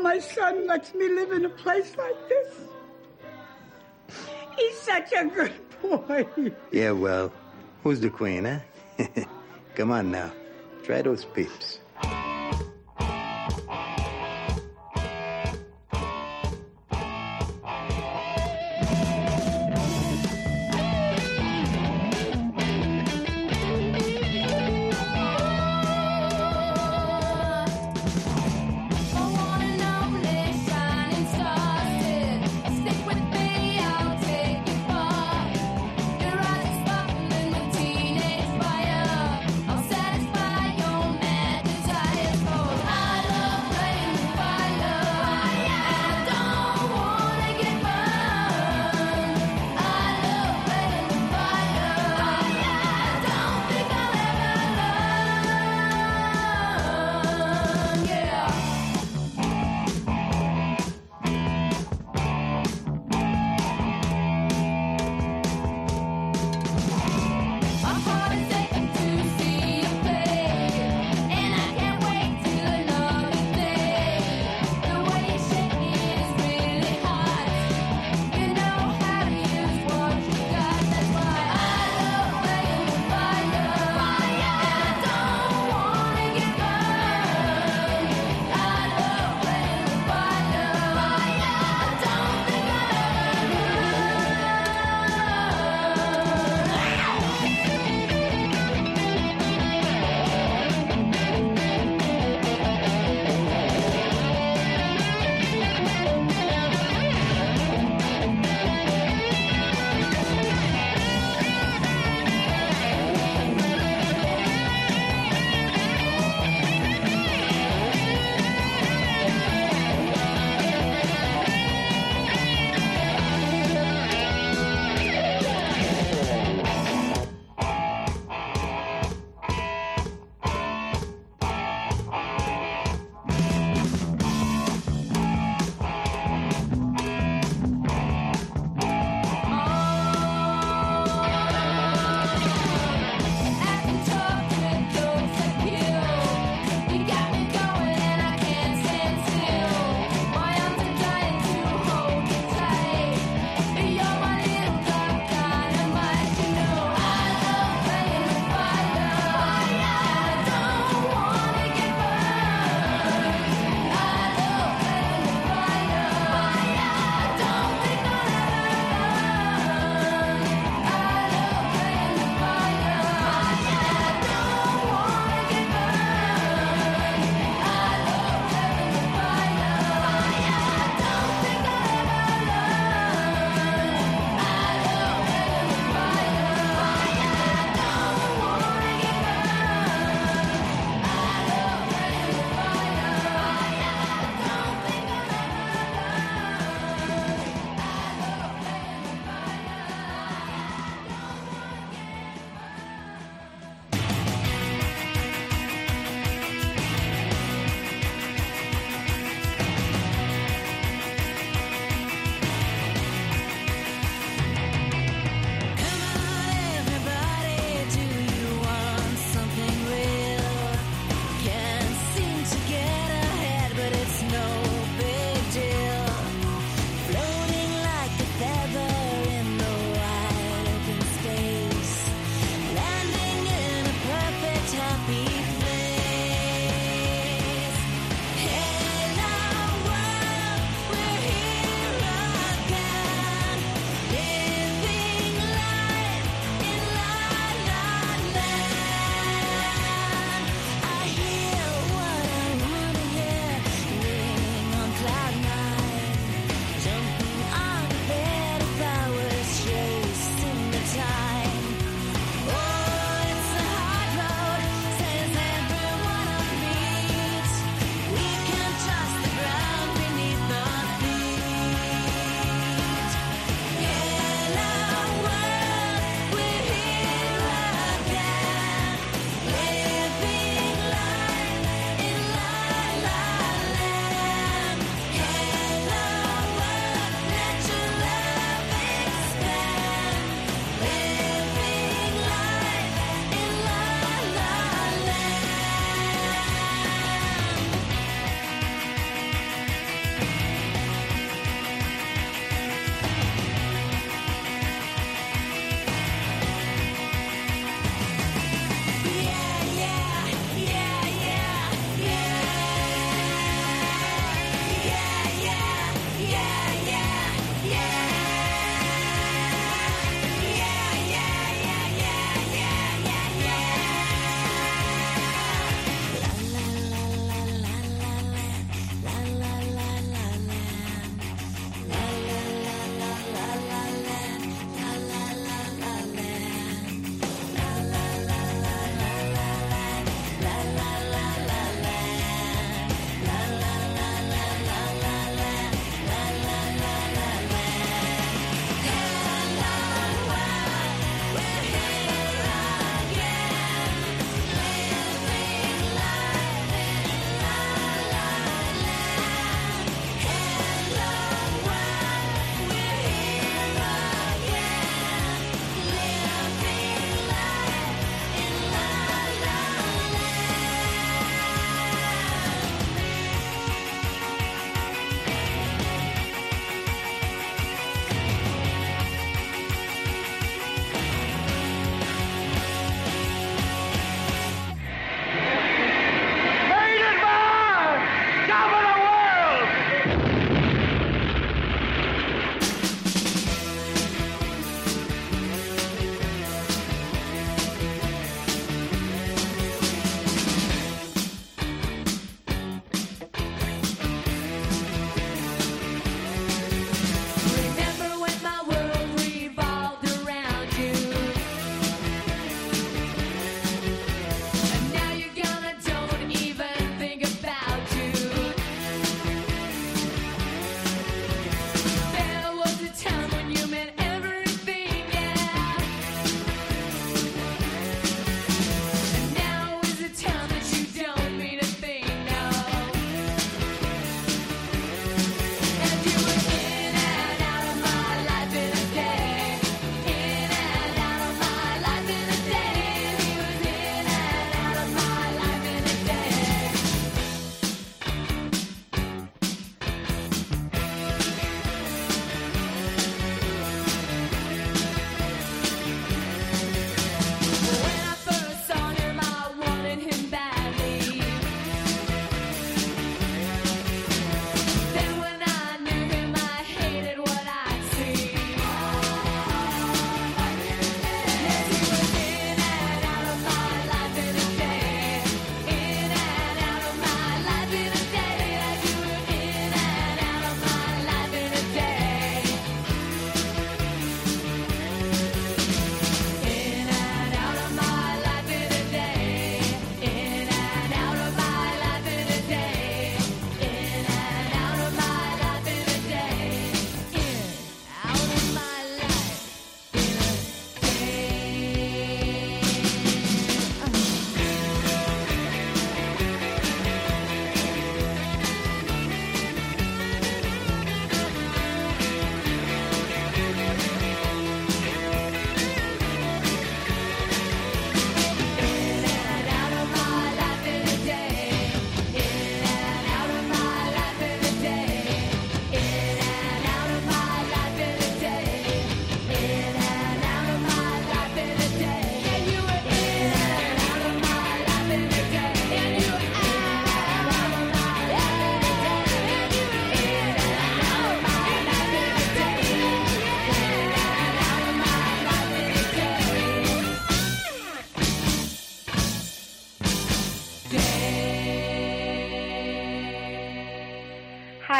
My son lets me live in a place like this. He's such a good boy. Yeah, well, who's the queen, eh? Come on now. Try those peeps.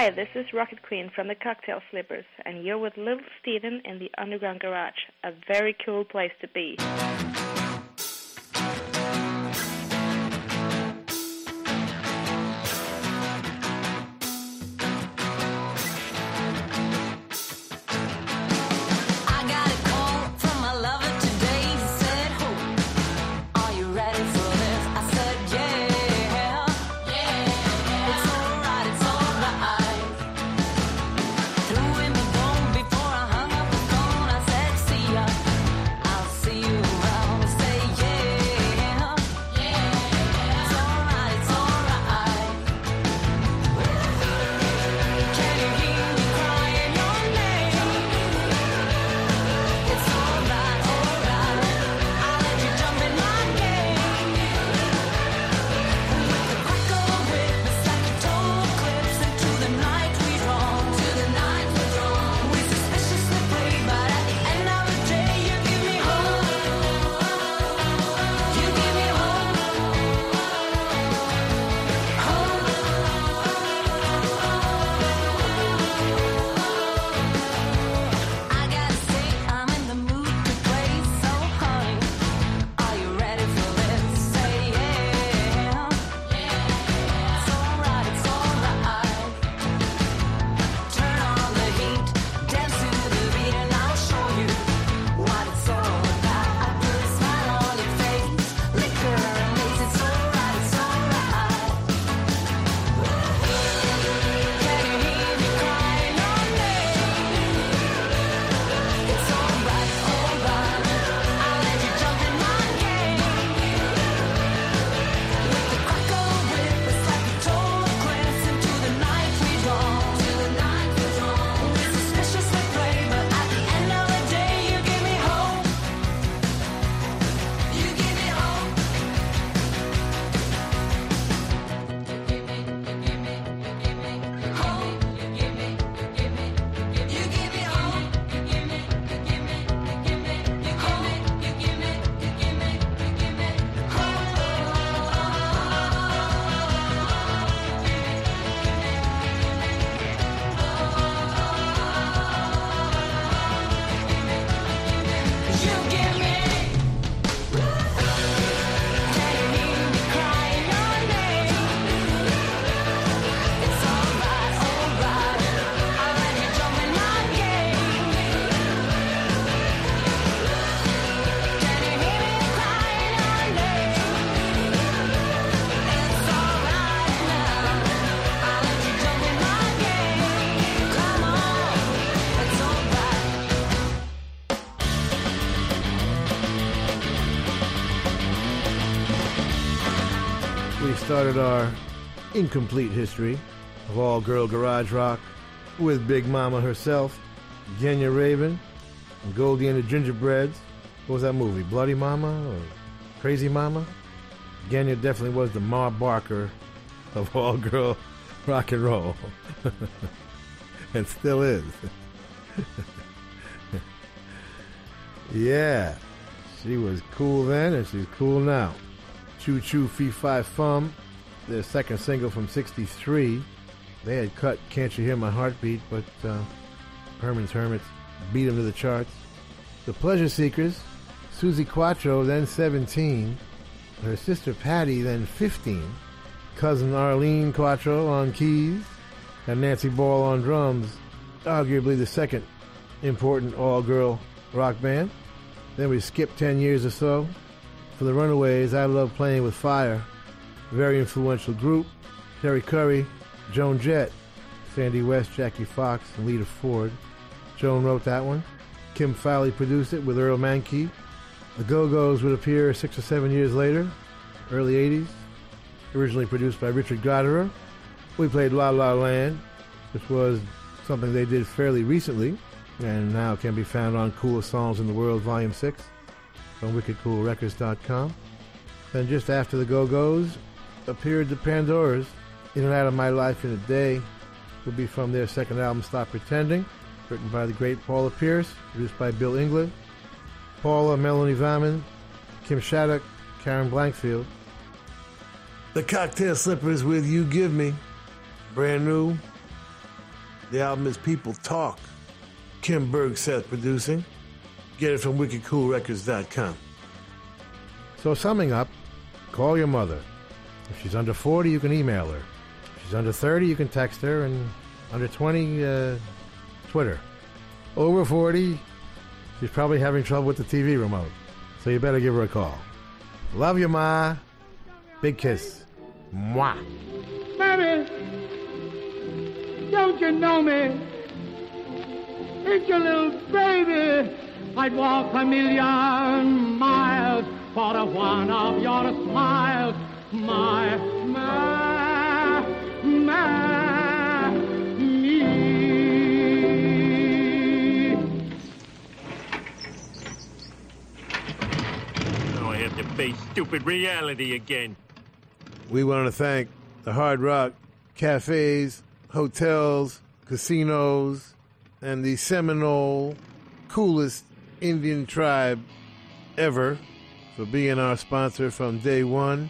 Hi, this is Rocket Queen from the Cocktail Slippers, and you're with Little Steven in the Underground Garage. A very cool place to be. Started our incomplete history of all girl garage rock with Big Mama herself, Genya Ravan, and Goldie and the Gingerbreads. What was that movie? Bloody Mama or Crazy Mama? Genya definitely was the Ma Barker of all girl rock and roll. and still is. yeah. She was cool then and she's cool now. Choo Choo Fee Fi Fum, their second single from 63. They had cut Can't You Hear My Heartbeat, but uh, Herman's Hermits beat them to the charts. The Pleasure Seekers, Suzi Quatro, then 17. Her sister Patty, then 15. Cousin Arlene Quatro on keys. And Nancy Ball on drums. Arguably the second important all girl rock band. Then we skip 10 years or so. For the Runaways, I Love Playing with Fire. Very influential group. Cherie Currie, Joan Jett, Sandy West, Jackie Fox, and Lita Ford. Joan wrote that one. Kim Fowley produced it with Earle Mankey. The Go-Go's would appear six or seven years later, early 80s. Originally produced by Richard Gottehrer. We played La La Land, which was something they did fairly recently, and now can be found on Coolest Songs in the World, Volume 6, on WickedCoolRecords.com. Then just after the Go-Go's appeared the Pandoras, In and Out of My Life in a Day, will be from their second album, Stop Pretending, written by the great Paula Pierce, produced by Bill Inglot. Paula, Melanie Vammen, Kim Shattuck, Karen Blankfield. The Cocktail Slippers with You Give Me. Brand new. The album is People Talk. Kim Bergset producing. Get it from wickedcoolrecords.com. So, summing up, call your mother. If she's under 40, you can email her. If she's under 30, you can text her. And under 20, uh, Twitter. Over 40, she's probably having trouble with the TV remote. So, you better give her a call. Love you, Ma. Big kiss. Mwah. Baby, don't you know me? It's your little baby. I'd walk a million miles for one of your smiles. My, my, my, me. Now I have to face stupid reality again. We want to thank the Hard Rock cafes, hotels, casinos, and the Seminole coolest Indian tribe ever for being our sponsor from day one.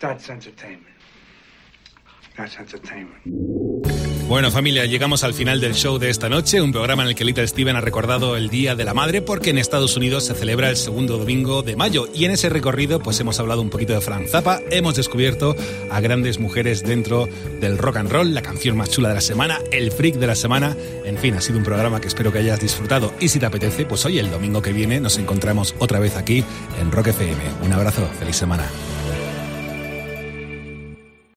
That's entertainment. That's entertainment. Bueno familia, llegamos al final del show de esta noche, un programa en el que Little Steven ha recordado el Día de la Madre porque en Estados Unidos se celebra el segundo domingo de mayo y en ese recorrido pues hemos hablado un poquito de Frank Zappa, hemos descubierto a grandes mujeres dentro del rock and roll, la canción más chula de la semana, el freak de la semana, en fin, ha sido un programa que espero que hayas disfrutado y si te apetece, pues hoy el domingo que viene nos encontramos otra vez aquí en Rock FM. Un abrazo, feliz semana.